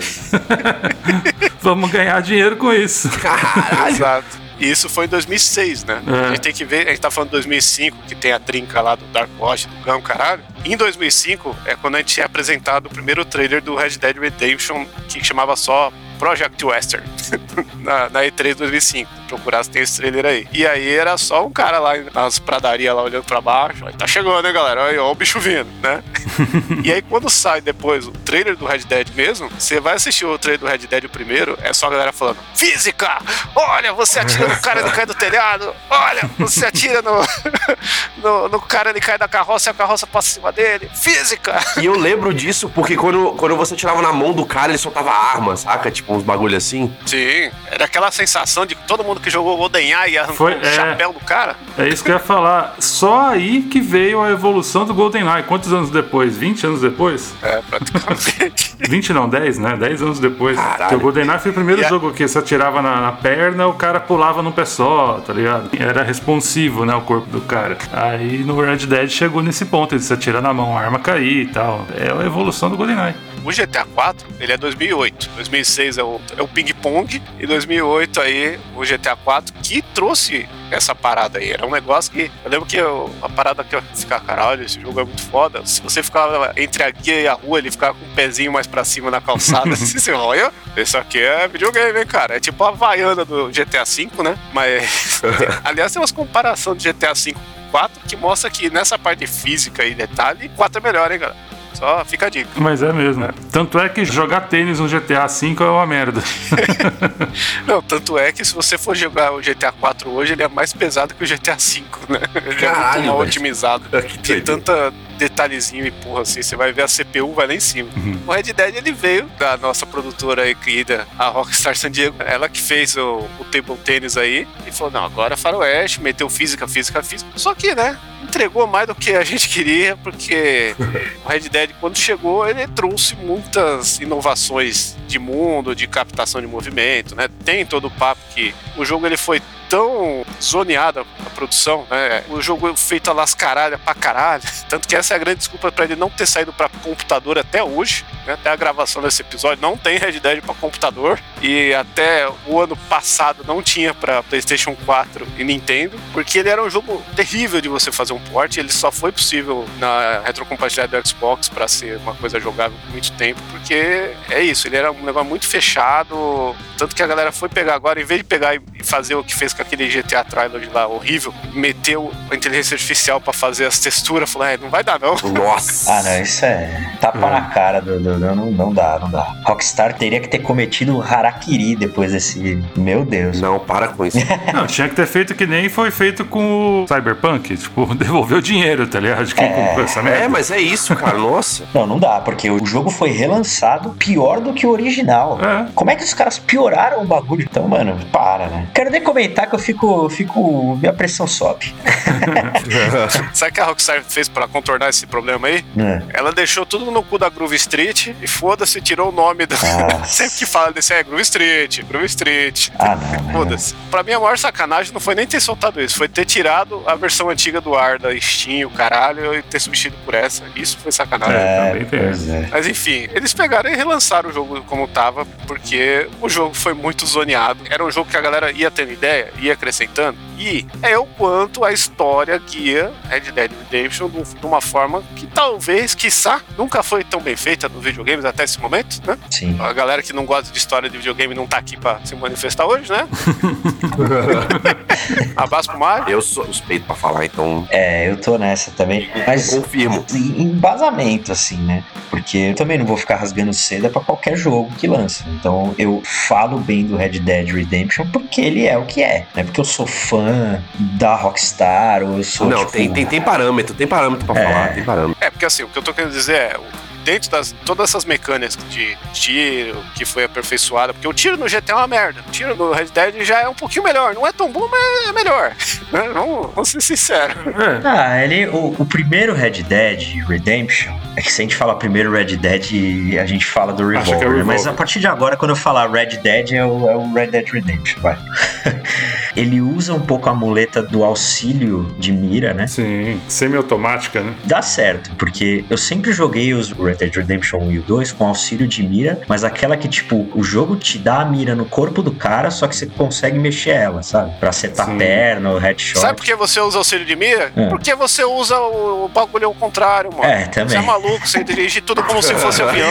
vamos ganhar dinheiro com isso. Caralho! Exato. E isso foi em 2006, né? É. A gente tem que ver, a gente tá falando de 2005, que tem a trinca lá do Dark Watch, do Gão, caralho. Em 2005 é quando a gente é apresentado o primeiro trailer do Red Dead Redemption, que chamava só Project Western, na, na E3 2005. Procurar se tem esse trailer aí. E aí era só um cara lá nas pradarias lá olhando pra baixo. Aí tá chegando, né, galera? Aí, ó, o bicho vindo, né? e aí quando sai depois o trailer do Red Dead mesmo, você vai assistir o trailer do Red Dead o primeiro, é só a galera falando: Física! Olha, você atira no cara, ele cai do telhado. Olha, você atira no, no, no cara, ele cai da carroça e a carroça passa em cima dele. Física! E eu lembro disso porque quando, quando você tirava na mão do cara, ele soltava arma, saca? Tipo uns bagulho assim. Sim, era aquela sensação de que todo mundo que jogou GoldenEye arrancou Foi- o é. chapéu do cara. É isso que eu ia falar. Só aí que veio a evolução do GoldenEye. Quantos anos depois? 20 anos depois? É, praticamente. 20 não, 10, né? 10 anos depois. Caralho. Porque o GoldenEye foi o primeiro E a- jogo que você atirava na, na perna, o cara pulava num pé só, tá ligado? Era responsivo, né, o corpo do cara. Aí no Red Dead chegou nesse ponto, ele se atira na mão, a arma cair e tal. É a evolução do GoldenEye. O GTA 4, ele é 2008. 2006 é o, é o Ping Pong. E 2008 aí, o GTA 4, que trouxe essa parada aí. Era um negócio que... Eu lembro que eu, a parada que eu ficava, caralho, esse jogo é muito foda. Se você ficava entre a guia e a rua, ele ficava com o pezinho mais pra cima na calçada. assim, você olha, isso aqui é videogame, hein, cara? É tipo a Havaiana do GTA V, né? Mas... aliás, tem umas comparações de GTA V com 4 que mostra que nessa parte física e detalhe, 4 é melhor, hein, galera? Só fica a dica. Mas é mesmo. Tanto é que jogar tênis no GTA V é uma merda. Não, tanto é que se você for jogar o GTA 4 hoje, ele é mais pesado que o GTA 5, né? Ele é Caralho, muito mal otimizado. Que Tem tanta detalhezinho e porra assim, você vai ver a CPU vai lá em cima. O Red Dead ele veio da nossa produtora aí querida, a Rockstar San Diego, ela que fez o, o table tennis aí e falou: "Não, agora é faroeste, meteu física, física, física". Só que, né, entregou mais do que a gente queria, porque o Red Dead, quando chegou, ele trouxe muitas inovações de mundo, de captação de movimento, né? Tem todo o papo que o jogo ele foi tão zoneada a produção, né? O jogo feito a lascaralha pra caralho. Tanto que essa é a grande desculpa pra ele não ter saído pra computador até hoje, né? Até a gravação desse episódio não tem Red Dead pra computador. E até o ano passado não tinha pra PlayStation 4 e Nintendo, porque ele era um jogo terrível de você fazer um port. Ele só foi possível na retrocompatibilidade do Xbox pra ser uma coisa jogável por muito tempo, porque é isso, ele era um negócio muito fechado. Tanto que a galera foi pegar agora, em vez de pegar e fazer o que fez com aquele GTA Trilogy lá horrível, meteu a inteligência artificial pra fazer as texturas, falou, é, não vai dar não. Nossa. Ah, não, isso é tapa Hum. na cara do, do- do- não, não dá, não dá. Rockstar teria que ter cometido harakiri depois desse. Meu Deus. Não, para com isso. Não, tinha que ter feito que nem foi feito com o Cyberpunk. Tipo, devolver o dinheiro, tá ligado? De quem comprou essa merda. É, mas é isso, cara. Nossa. Não, não dá, porque o jogo foi relançado pior do que o original. É. Como é que os caras pioraram o bagulho? Então, mano, para, né? Quero nem comentar que eu fico. eu fico minha pressão sobe. Sabe o que a Rockstar fez pra contornar esse problema aí? né? Ela deixou tudo no cu da Groove Street e foda-se, tirou o nome da. Sempre que fala desse é Groove Street, Groove Street. Ah? Foda-se. Pra mim, a maior sacanagem não foi nem ter soltado isso, foi ter tirado a versão antiga do ar da Steam, o caralho, e ter substituído por essa. Isso foi sacanagem. É, É, também é. Mas enfim, eles pegaram e relançaram o jogo como tava, porque o jogo foi muito zoneado. Era um jogo que a galera ia tendo ideia, ia acrescentando. E é o quanto a história guia Red Dead Redemption de uma forma que talvez, quiçá, nunca foi tão bem feita nos videogames até esse momento, né? Sim. A galera que não gosta de história de videogame não tá aqui pra se manifestar hoje, né? Abraço pro Mario. Eu sou suspeito pra falar, então É, eu tô nessa também. Mas confirmo. em embasamento, assim, né? Porque eu também não vou ficar rasgando seda pra qualquer jogo que lança. Então eu falo bem do Red Dead Redemption porque ele é o que é. Não é porque eu sou fã da Rockstar ou eu sou. Não, tipo, tem, tem, tem parâmetro, tem parâmetro pra É. falar, tem parâmetro. É, porque assim, o que eu tô querendo dizer é. Dentro das todas essas mecânicas de tiro que foi aperfeiçoada, porque o tiro no GTA é uma merda. O tiro no Red Dead já é um pouquinho melhor. Não é tão bom, mas é melhor. Né? Vamos, vamos ser sinceros. É. Ah, ele. O, o primeiro Red Dead Redemption. É que se a gente fala primeiro Red Dead, a gente fala do que é o Revolver. né? Mas Revolver. a partir de agora, quando eu falar Red Dead, é o, é o Red Dead Redemption, vai. ele usa um pouco a muleta do auxílio de mira, né? Sim, semi-automática, né? Dá certo, porque eu sempre joguei os Red Dead Redemption 1 e o 2 com auxílio de mira, mas aquela que, tipo, o jogo te dá a mira no corpo do cara, só que você consegue mexer ela, sabe? Pra asetar Sim. a perna, o headshot. Sabe por que você usa auxílio de mira? É. Porque você usa o, o bagulho ao contrário, mano. É, Você também. é maluco, você dirige tudo como se fosse avião.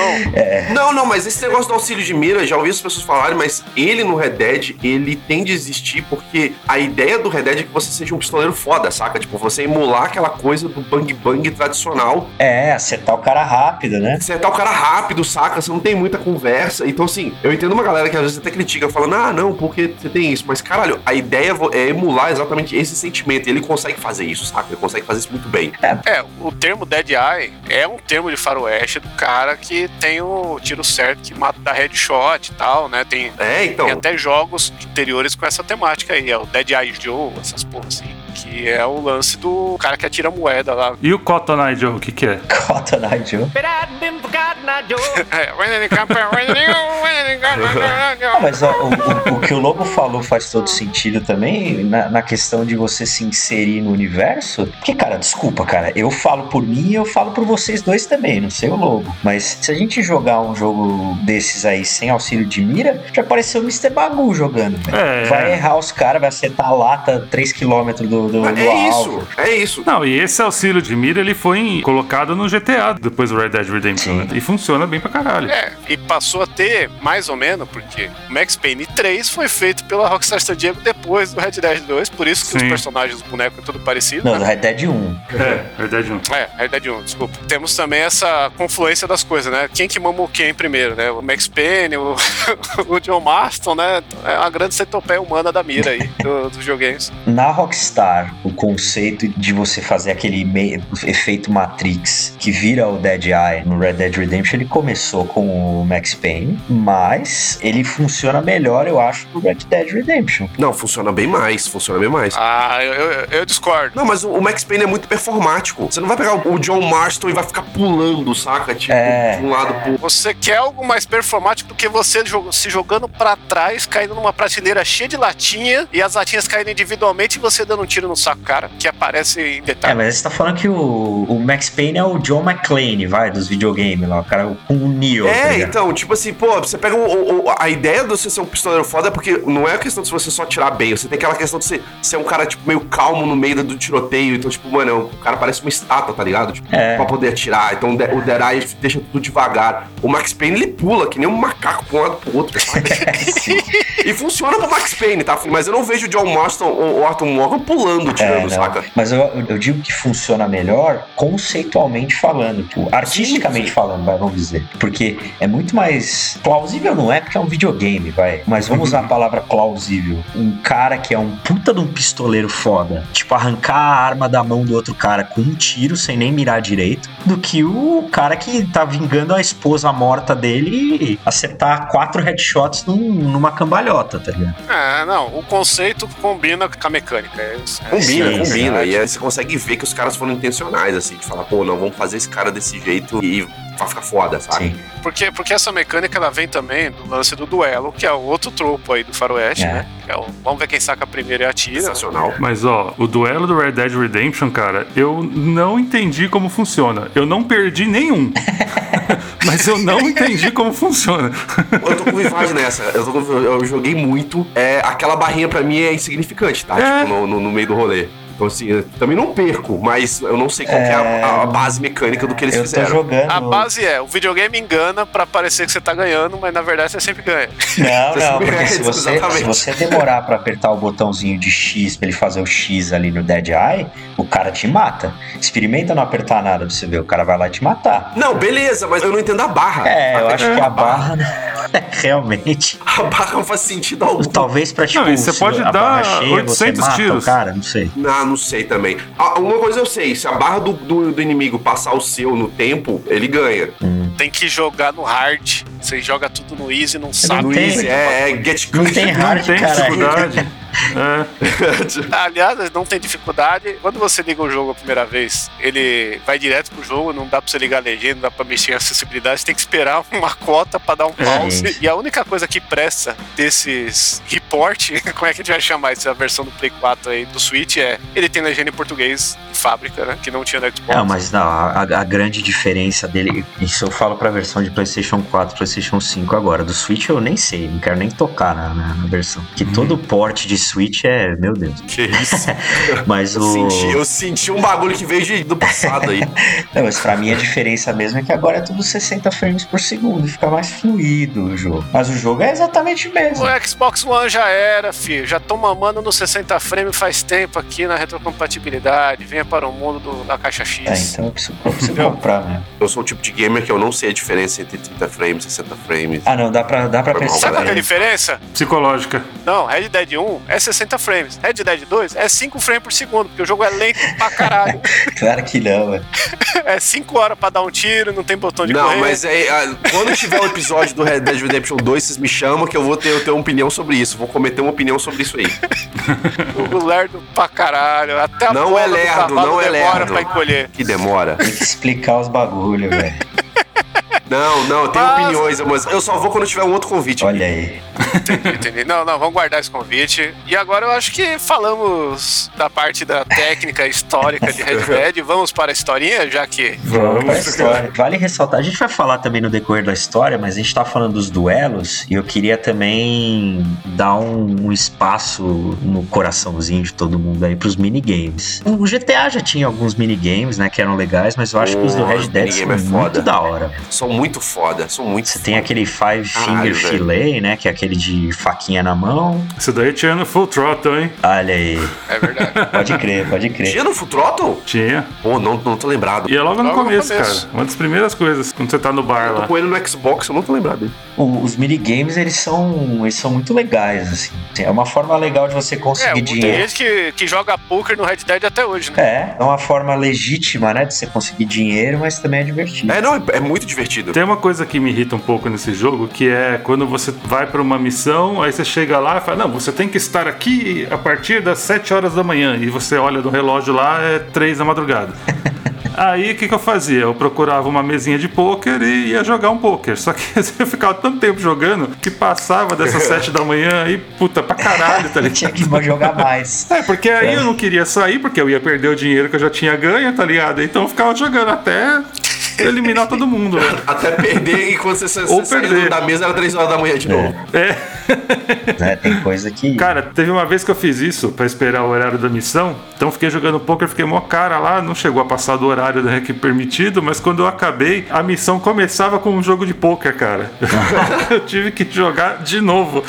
Não, não, mas esse negócio do auxílio de mira, já ouvi as pessoas falarem, mas ele no Red Dead, ele tem de existir porque a ideia do Red Dead é que você seja um pistoleiro foda, saca? Tipo, você emular aquela coisa do bang bang tradicional, É, acertar o cara rápido, né? acertar o cara rápido, saca? Você não tem muita conversa. Então, assim, eu entendo uma galera que às vezes até critica, falando, ah, não, porque você tem isso. Mas, caralho, a ideia é emular exatamente esse sentimento. E ele consegue fazer isso, saca? Ele consegue fazer isso muito bem. É, o termo Dead Eye é um termo de faroeste do cara que tem o tiro certo, que mata da headshot e tal, né? Tem, É, então. tem até jogos anteriores com essa temática aí. É o Dead Eye Joe, essas porras assim. Que é o lance do cara que atira moeda lá. E o Cotton Eye Joe, o que que é? Cotton Eye Joe. Ah, mas ó, o, o- o que o Lobo falou faz todo sentido também na, na questão de você se inserir no universo. Porque, cara, desculpa, cara, eu falo por mim e eu falo por vocês dois também, não sei o Lobo. Mas se a gente jogar um jogo desses aí sem auxílio de mira, já pareceu o Mr. Bagu jogando. É. Vai errar os caras, vai acertar a lata 3km do, do, Mas do é alvo. isso, é isso. Não, e esse auxílio de mira, ele foi em- colocado no GTA, depois do Red Dead Redemption, né? E funciona bem pra caralho. É, e passou a ter, mais ou menos, porque o Max Payne 3 foi feito pela Rockstar San Diego depois do Red Dead 2, por isso que os Sim. personagens, os bonecos, é tudo parecido. Não, né? do Red Dead 1. É, Red Dead 1. É, Red Dead 1, desculpa. Temos também essa confluência das coisas, né? Quem que mamou quem primeiro, né? O Max Payne, o, o John Marston, né? É uma grande centopeia humana da mira aí, do- dos videogames. Na Rockstar, o conceito de você fazer aquele efeito Matrix que vira o Dead Eye no Red Dead Redemption. Ele começou com o Max Payne, mas ele funciona melhor, eu acho, no Red Dead Redemption. Não, funciona bem mais, funciona bem mais. Ah, eu, eu, eu discordo. Não, mas o, Max Payne é muito performático. Você não vai pegar o, John Marston e vai ficar pulando, saca? Tipo, É. de um lado pro Você quer algo mais performático do que você se jogando pra trás, caindo numa prateleira cheia de latinha e as latinhas caindo individualmente e você dando um tiro no saco, cara, que aparece em É, detalhe. mas você tá falando que o, o Max Payne é o John McClane, vai, dos videogames lá, o cara com o Neo. tá É, ligado? então, tipo assim, pô, você pega o, o- a ideia de você ser um pistoleiro foda é porque não é a questão de você só tirar bem, você tem aquela questão de você ser um cara, tipo, meio calmo no meio do tiroteio. Então, tipo, mano, o cara parece uma estátua, tá ligado? Tipo, É. pra poder atirar. Então, o De- o Dead Eye deixa tudo devagar. O Max Payne, ele pula, que nem um macaco pra um lado pro outro, sabe? e funciona pro Max Payne, tá? Mas eu não vejo o John Marston ou o Arthur Morgan pulando, É, tirando, não. saca? Mas eu, eu digo que funciona melhor conceitualmente falando, tipo, artisticamente sim. falando, vai, vamos dizer. Porque é muito mais plausível, não é? Porque é um videogame, vai. Mas vamos usar a palavra plausível. Um cara que é um puta de um pistoleiro foda, tipo, arrancar a arma da mão do outro cara com um tiro sem nem mirar direito, do que o cara que tá vingando a esposa morta dele e acertar quatro headshots num- numa cambalhota, tá ligado? É, não, o conceito combina com a mecânica. É. É, Combina, Sim, combina. verdade. E aí você consegue ver que os caras foram intencionais, assim, de falar, pô, não, vamos fazer esse cara desse jeito e vai ficar foda, sabe? Sim. Porque, porque essa mecânica ela vem também do lance do duelo, que é o outro tropo aí do faroeste, É. né? Que é o, vamos ver quem saca primeiro e atira. Sensacional. Mas ó, o duelo do Red Dead Redemption, cara, eu não entendi como funciona. Eu não perdi nenhum. Mas eu não entendi como funciona. Eu tô com Vivad nessa. Eu, tô eu joguei muito. É, aquela barrinha pra mim é insignificante, tá? É. Tipo, no, no- no meio do rolê. Então, assim, eu também não perco, mas eu não sei qual que é a, a base mecânica do que eles Eu tô fizeram. jogando. A base é, o videogame engana pra parecer que você tá ganhando, mas na verdade você sempre ganha. Não, Você não, porque é, se você, se você demorar pra apertar o botãozinho de X pra ele fazer o X ali no Dead Eye, o cara te mata. Experimenta não apertar nada pra você ver, o cara vai lá te matar. Não, beleza, mas eu não entendo a barra. É, eu acho que a barra realmente. A barra não faz sentido algum. Talvez pra tipo. Não, e você pode a dar barra cheia, você 800 mata tiros. o cara, não sei. Ah, não sei também. Ah, Uma coisa eu sei, se a barra do, do, do inimigo passar o seu no tempo, ele ganha. Tem que jogar no hard. Você joga tudo no easy, não sabe. não No tem- easy, é, é get Não good. tem Não hard, tem cara. dificuldade. É. Aliás, não tem dificuldade. Quando você liga o jogo a primeira vez, ele vai direto pro jogo, não dá pra você ligar a legenda, não dá pra mexer em acessibilidade, você tem que esperar uma cota pra dar um É. pause. E a única coisa que presta desses report, como é que a gente vai chamar essa versão do Play 4 aí, do Switch, é ele tem legenda em português de fábrica, né? Que não tinha no Xbox. Não, mas não, a, a grande diferença dele, isso eu falo pra versão de PlayStation 4, PlayStation 5 agora. Do Switch eu nem sei, não quero nem tocar na, na, na versão. Que todo porte de Switch é, meu Deus. Que isso. Mas Eu o. senti, eu senti um bagulho que veio de- do passado aí. Não, mas pra mim a diferença mesmo é que agora é tudo 60 frames por segundo, fica mais fluido o jogo. Mas o jogo é exatamente o mesmo. O Xbox One já era, filho. Já tô mamando no 60 frames faz tempo aqui na retrocompatibilidade. Venha para o mundo do- da caixa X. É, então eu preciso, eu preciso comprar mesmo. Eu sou o tipo de gamer que eu não sei a diferença entre 30 frames e 60 frames. Ah, não, dá pra, dá pra pensar. Sabe qual é a né? diferença? Psicológica. Não, Red Dead 1 é 60 frames. Red Dead 2 é 5 frames por segundo, porque o jogo é lento pra caralho. Claro que não, velho. é 5 horas pra dar um tiro, não tem botão de Não, correr. mas é, quando tiver o episódio do Red Dead Redemption 2, vocês me chamam que eu vou ter, eu ter uma opinião sobre isso. Vou cometer uma opinião sobre isso aí. O lerdo pra caralho. Até a Não é do lerdo, não é demora lerdo. pra encolher. Que demora. Tem que explicar os bagulho, velho. Não, não, eu tenho Mas- opiniões, mas eu só vou quando tiver um outro convite. Olha aí. Entendi, entendi. Não, não, vamos guardar esse convite. E agora eu acho que falamos da parte da técnica histórica de Red Dead. Vamos para a historinha, já que Vamos pra Vamos, história. Vale ressaltar, a gente vai falar também no decorrer da história, mas a gente tá falando dos duelos e eu queria também dar um, um espaço no coraçãozinho de todo mundo aí pros minigames. O GTA já tinha alguns minigames, né, que eram legais, mas eu acho que os do Pô, Red Dead são é muito foda. da hora. São muito foda, são muito Você tem aquele Five Caralho, Finger velho. Fillet, né? Que é aquele de faquinha na mão. Isso daí tinha no Full Throttle, hein? Olha aí. É verdade. Pode crer, pode crer. Tinha no Full Throttle? Tinha. Pô, não, não tô lembrado. E é logo no Logo no começo, começo. cara. Uma das primeiras coisas, quando você tá no bar Eu tô lá. com ele no Xbox, eu não tô lembrado dele. O- os minigames, eles são, eles são muito legais, assim. É uma forma legal de você É, conseguir tem dinheiro. gente que, que joga poker no Red Dead até hoje, né? É, é uma forma legítima, né? De você conseguir dinheiro, mas também é divertido. É, não, é, é muito divertido. Tem uma coisa que me irrita um pouco nesse jogo, que é quando você vai pra uma missão, aí você chega lá e fala, não, você tem que estar aqui a partir das 7 horas da manhã. E você olha no relógio lá, é 3 da madrugada. Aí o que, que eu fazia? Eu procurava uma mesinha de pôquer e ia jogar um pôquer. Só que eu ficava tanto tempo jogando que passava dessas 7 da manhã e puta pra caralho, tá Tinha ligado? que jogar mais. É, porque aí eu não queria sair, porque eu ia perder o dinheiro que eu já tinha ganho, tá ligado? Então eu ficava jogando até eliminar todo mundo, né? Até perder e quando você, você Ou perder. da mesa era 3 horas da manhã de novo. É. né? Tem coisa que. Cara, teve uma vez que eu fiz isso pra esperar o horário da missão. Então fiquei jogando poker, fiquei mó cara lá, não chegou a passar do horário né, que permitido, mas quando eu acabei, a missão começava com um jogo de poker, cara. eu tive que jogar de novo.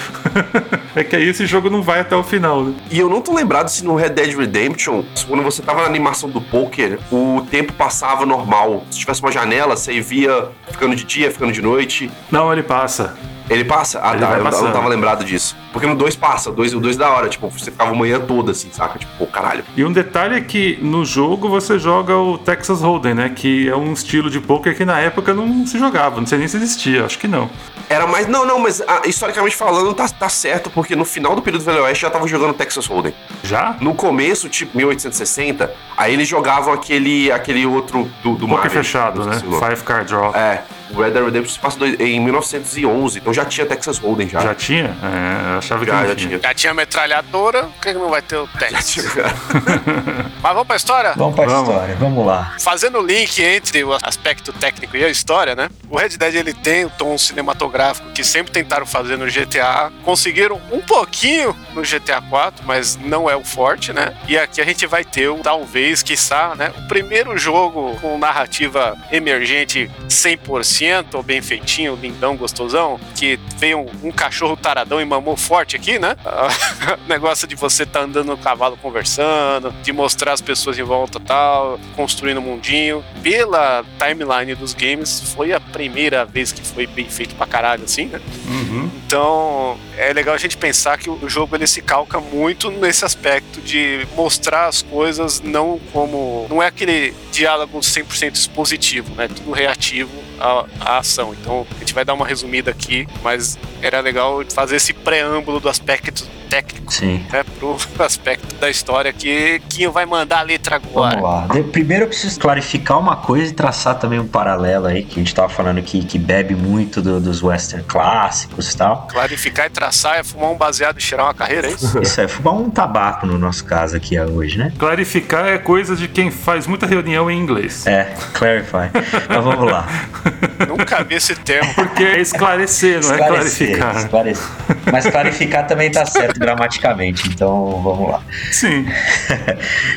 é que aí esse jogo não vai até o final, né? E eu não tô lembrado se no Red Dead Redemption, quando você tava na animação do poker, o tempo passava normal. Se tivesse uma janela, você via ficando de dia, ficando de noite. Não, ele passa. Ele passa? Ah, Ele tá. Eu, eu não tava lembrado disso. Porque no 2 passa, o 2 o dois da hora. Tipo, você ficava manhã toda assim, saca? Tipo, pô, caralho. E um detalhe é que no jogo você joga o Texas Hold'em, né? Que é um estilo de poker que na época não se jogava, não sei nem se existia, acho que não. Era mais. Não, não, mas ah, historicamente falando, tá, tá certo, porque no final do período do Velho Oeste já tava jogando Texas Hold'em. Já? No começo, tipo 1860, aí eles jogavam aquele, aquele outro do, do Poker Mario. fechado, né? Five card draw. É, o Red Dead Redemption se passa em 1911, então já tinha Texas Hold'em já. Já tinha? É, eu achava que já, já tinha. Já tinha metralhadora, por que que não vai ter o Já Tex? tinha. Mas vamos pra história? Vamos pra Vamos. história, vamos lá. Fazendo o link entre o aspecto técnico e a história, né? O Red Dead ele tem o tom cinematográfico que sempre tentaram fazer no GTA. Conseguiram um pouquinho no GTA 4, mas não é o forte, né? E aqui a gente vai ter o talvez, quiçá, né? O primeiro jogo com narrativa emergente 100%, ou bem feitinho, lindão, gostosão, que veio um, um cachorro taradão e mamou forte aqui, né? negócio de você tá andando no cavalo conversando, de mostrar as pessoas em volta tal, construindo um mundinho. Pela timeline dos games, foi a primeira vez que foi bem feito pra caralho, assim, né? Uhum. Então, é legal a gente pensar que o jogo ele se calca muito nesse aspecto de mostrar as coisas não como. Não é aquele diálogo 100% expositivo, né? Tudo reativo à, à ação. Então, a gente vai dar uma resumida aqui, mas era legal fazer esse preâmbulo do aspecto técnico, Sim. né? Pro aspecto da história que quem vai mandar a letra agora. Vamos lá. De- primeiro eu preciso clarificar uma coisa e traçar também um paralelo aí, que a gente tava falando que, que bebe muito do- dos western clássicos e tal. Clarificar e traçar é fumar um baseado e cheirar uma carreira, é isso? Isso é fumar um tabaco no nosso caso aqui hoje, né? Clarificar é coisa de quem faz muita reunião em inglês. É, clarify. Então vamos lá. Nunca vi esse termo. Porque é esclarecer, não é clarificar. esclarecer. Mas clarificar também tá certo gramaticamente, então vamos lá. Sim.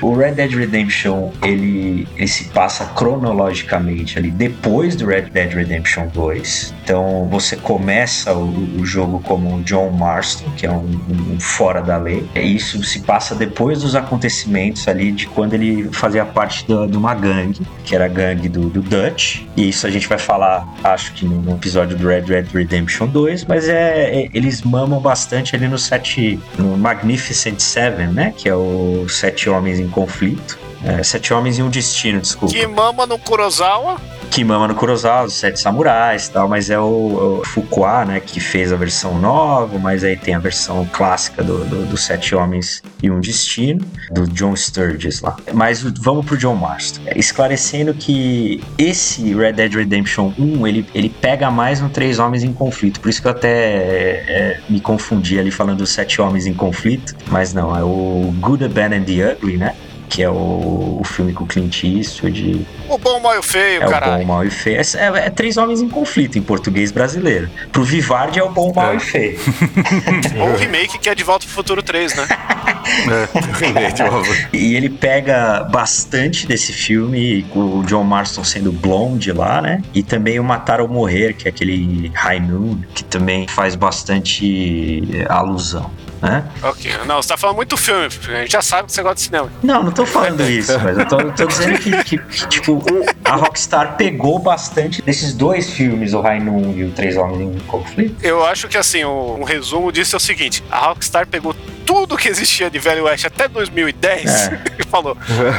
O Red Dead Redemption, ele, ele se passa cronologicamente ali depois do Red Dead Redemption 2. Então você começa o, o jogo como John Marston, que é um, um- fora da lei. E Isso se passa depois dos acontecimentos ali de quando ele fazia parte da- de uma gangue, que era a gangue do, do Dutch. E isso a gente vai falar, acho que no, no episódio do Red Dead Redemption 2, mas é, é- eles mamam bastante ali no sete, no Magnificent Seven, né? Que é o Sete Homens em Conflito. É, Sete Homens e um Destino, desculpa. Que mama no Kurosawa. Que mama no Kurosawa, os Sete Samurais e tal, mas é o, o Fuqua, né, que fez a versão nova, mas aí tem a versão clássica do, do, do Sete Homens e um Destino, do John Sturges lá. Mas vamos pro John Marston. Esclarecendo que esse Red Dead Redemption 1, ele, ele pega mais no Três Homens em Conflito, por isso que eu até é, me confundi ali falando dos Sete Homens em Conflito, mas não, é o Good, the Bad and the Ugly, né? Que é o, o filme com o Clint Eastwood. O bom, mal e o feio, É o bom, caralho. o mal e feio. É, é- é Três Homens em Conflito em português brasileiro. Pro Vivardi é o bom, mal É. e o feio. Ou o remake que é De Volta pro Futuro 3, né? Novo. E ele pega bastante desse filme, com o John Marston sendo blonde lá, né? E também o Matar ou Morrer, que é aquele High Noon, que também faz bastante é, alusão, né? ok. Não, você tá falando muito filme. A gente já sabe que você gosta de cinema. Não, não tô falando isso, mas eu tô, tô dizendo que, que- que, tipo, a Rockstar pegou bastante desses dois filmes, o Noon e o Três Homens em Conflito. Eu acho que assim, o- um resumo disso é o seguinte: a Rockstar pegou tudo que existia de Velho Oeste até 2010 É. e falou: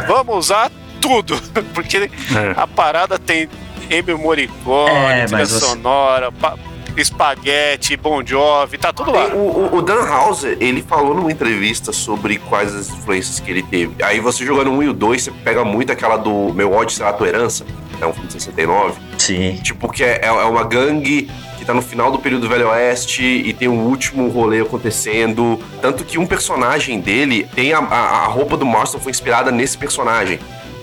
vamos usar tudo. Porque É. a parada tem Ennio Morricone, É, trilha você- sonora, pa- espaguete, Bon Jovi, tá tudo lá. O, o- o Dan Houser, ele falou numa entrevista sobre quais as influências que ele teve. Aí você jogando um e o dois, você pega muito aquela do Meu ódio será a tua herança, é um filme de 69. Sim. Tipo, que é, é uma gangue que tá no final do período Velho Oeste e tem o último rolê acontecendo. Tanto que um personagem dele tem a, a, a roupa do Marston foi inspirada nesse personagem.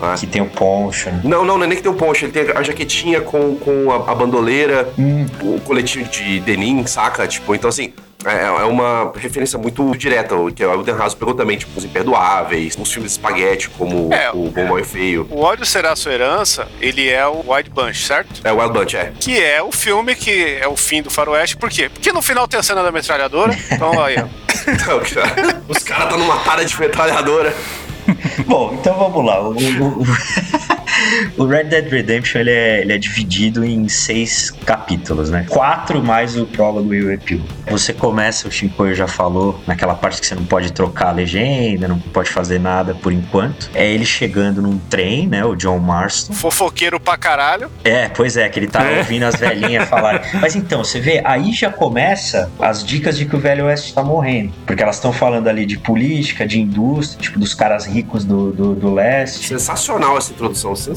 Né? Que tem o Poncho. né? Não, não, não é nem que tem o poncho, ele tem a jaquetinha com, com a, a bandoleira, Hum, o coletinho de denim, saca? Tipo, então assim, é, é uma referência muito direta, o que o Dan House pegou também, tipo, Os Imperdoáveis, os filmes de espaguete, como É, o Bom, Mal e Feio. O ódio será a sua herança, ele é o White Bunch, certo? É, o Wild Bunch, é. Que é o filme que é o fim do faroeste. Por quê? Porque no final tem a cena da metralhadora. Então aí, ó. Então, cara, os caras tá numa tara de metralhadora. Bom, então vamos lá. O, o- o- o Red Dead Redemption ele é, ele é dividido em seis capítulos, né? Quatro mais o prólogo e o epílogo. Você começa, o Shinkoio já falou, naquela parte que você não pode trocar a legenda, não pode fazer nada por enquanto. É ele chegando num trem, né? O John Marston. Fofoqueiro pra caralho. É, pois é, que ele tá ouvindo as velhinhas falarem. Mas então, você vê, aí já começa as dicas de que o Velho Oeste tá morrendo. Porque elas estão falando ali de política, de indústria, tipo, dos caras ricos do, do, do leste. Sensacional essa introdução, sensacional.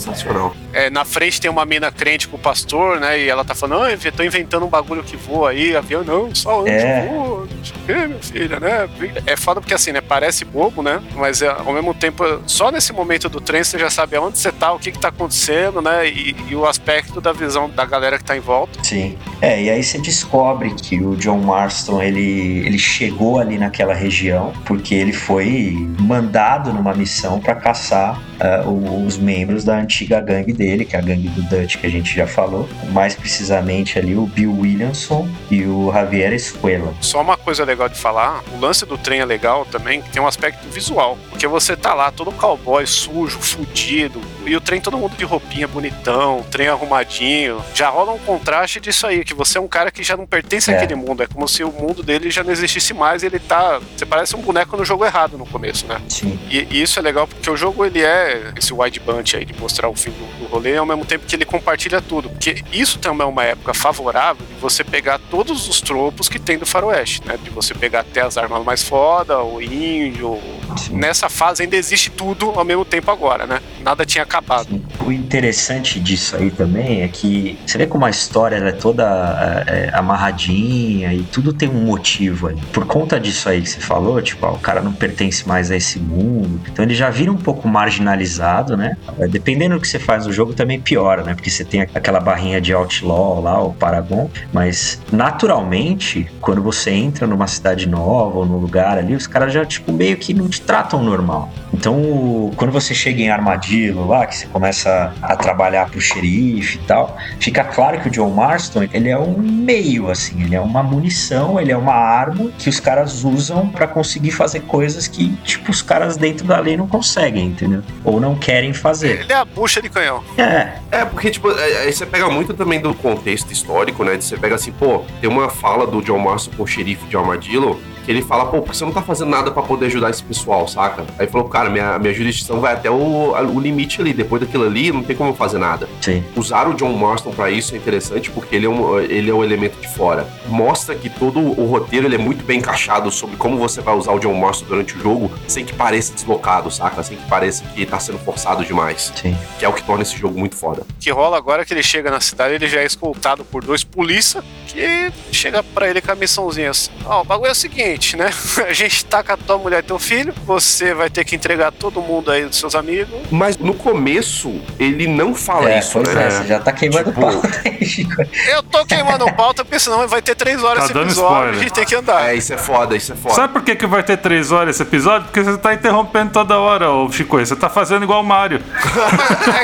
É, na frente tem uma mina crente com o pastor, né? E ela tá falando, ah, eu tô inventando um bagulho que voa aí, avião, não, só anjo É. voa, não sei o quê, minha filha, né? É foda porque assim, né? Parece bobo, né? Mas é, ao mesmo tempo, só nesse momento do trem você já sabe aonde você tá, o que que tá acontecendo, né? E, e o aspecto da visão da galera que tá em volta. Sim. É, e aí você descobre que o John Marston, ele, ele chegou ali naquela região porque ele foi mandado numa missão para caçar o- os membros da antiga gangue dele, que é a gangue do Dutch, que a gente já falou. Mais precisamente ali o Bill Williamson e o Javier Escuela. Só uma coisa legal de falar, o lance do trem é legal também, que tem um aspecto visual. Porque você tá lá, todo cowboy, sujo, fudido, e o trem todo mundo de roupinha bonitão, o trem arrumadinho. Já rola um contraste disso aí, que você é um cara que já não pertence É. àquele mundo. É como se o mundo dele já não existisse mais e ele tá. Você parece um boneco no jogo errado no começo, né? Sim. E, e isso é legal porque o jogo ele é esse wide bunch aí de mostrar o fim do, do rolê ao mesmo tempo que ele compartilha tudo. Porque isso também é uma época favorável de você pegar todos os tropos que tem do faroeste, né? De você pegar até as armas mais foda, o índio. Sim. Nessa fase ainda existe tudo ao mesmo tempo agora, né? Nada tinha acabado. Sim. O interessante disso aí também é que você vê como a história ela é toda é, é, amarradinha e tudo tem um motivo ali. Por conta disso aí que você falou, tipo, ah, o cara não pertence mais a esse mundo. Então ele já vira um pouco marginalizado, né? É, Dependendo do que você faz no jogo também piora, né? Porque você tem aquela barrinha de outlaw lá, o Paragon. Mas naturalmente, quando você entra numa cidade nova ou num lugar ali, os caras já, tipo, meio que não te tratam normal. Então, quando você chega em Armadillo lá, que você começa a trabalhar pro xerife e tal, fica claro que o John Marston, ele é um meio, assim, ele é uma munição, ele é uma arma que os caras usam pra conseguir fazer coisas que, tipo, os caras dentro da lei não conseguem, entendeu? Ou não querem fazer. Ele é a bucha de canhão. É, É, porque, tipo, é- aí você pega muito também do contexto histórico, né? De você pega assim, pô, tem uma fala do John Marston com o xerife de Armadillo, que ele fala, pô, porque você não tá fazendo nada pra poder ajudar esse pessoal, saca? Aí falou, cara, minha, minha jurisdição vai até o, o limite ali, depois daquilo ali, não tem como eu fazer nada. sim. Usar o John Marston pra isso é interessante porque ele é, um, ele é um elemento de fora. Mostra que todo o roteiro ele é muito bem encaixado sobre como você vai usar o John Marston durante o jogo sem que pareça deslocado, saca? Sem que pareça que tá sendo forçado demais. Sim. Que é o que torna esse jogo muito foda. O que rola agora é que ele chega na cidade, ele já é escoltado por dois polícia que chega pra ele com a missãozinha assim. Ó, o bagulho é o seguinte, seguinte, né? A gente tá com a tua mulher e teu filho, você vai ter que entregar todo mundo aí dos seus amigos. Mas no começo, ele não fala É, isso, pois né? é, você já tá queimando Tipo- pau aí, Chico. Eu tô queimando pauta, porque senão vai ter três horas Tá esse dando episódio, spoiler. a gente tem que andar. É, isso é foda, isso é foda. Sabe por que, que vai ter três horas esse episódio? Porque você tá interrompendo toda hora, ô Chico. Você tá fazendo igual o Mario.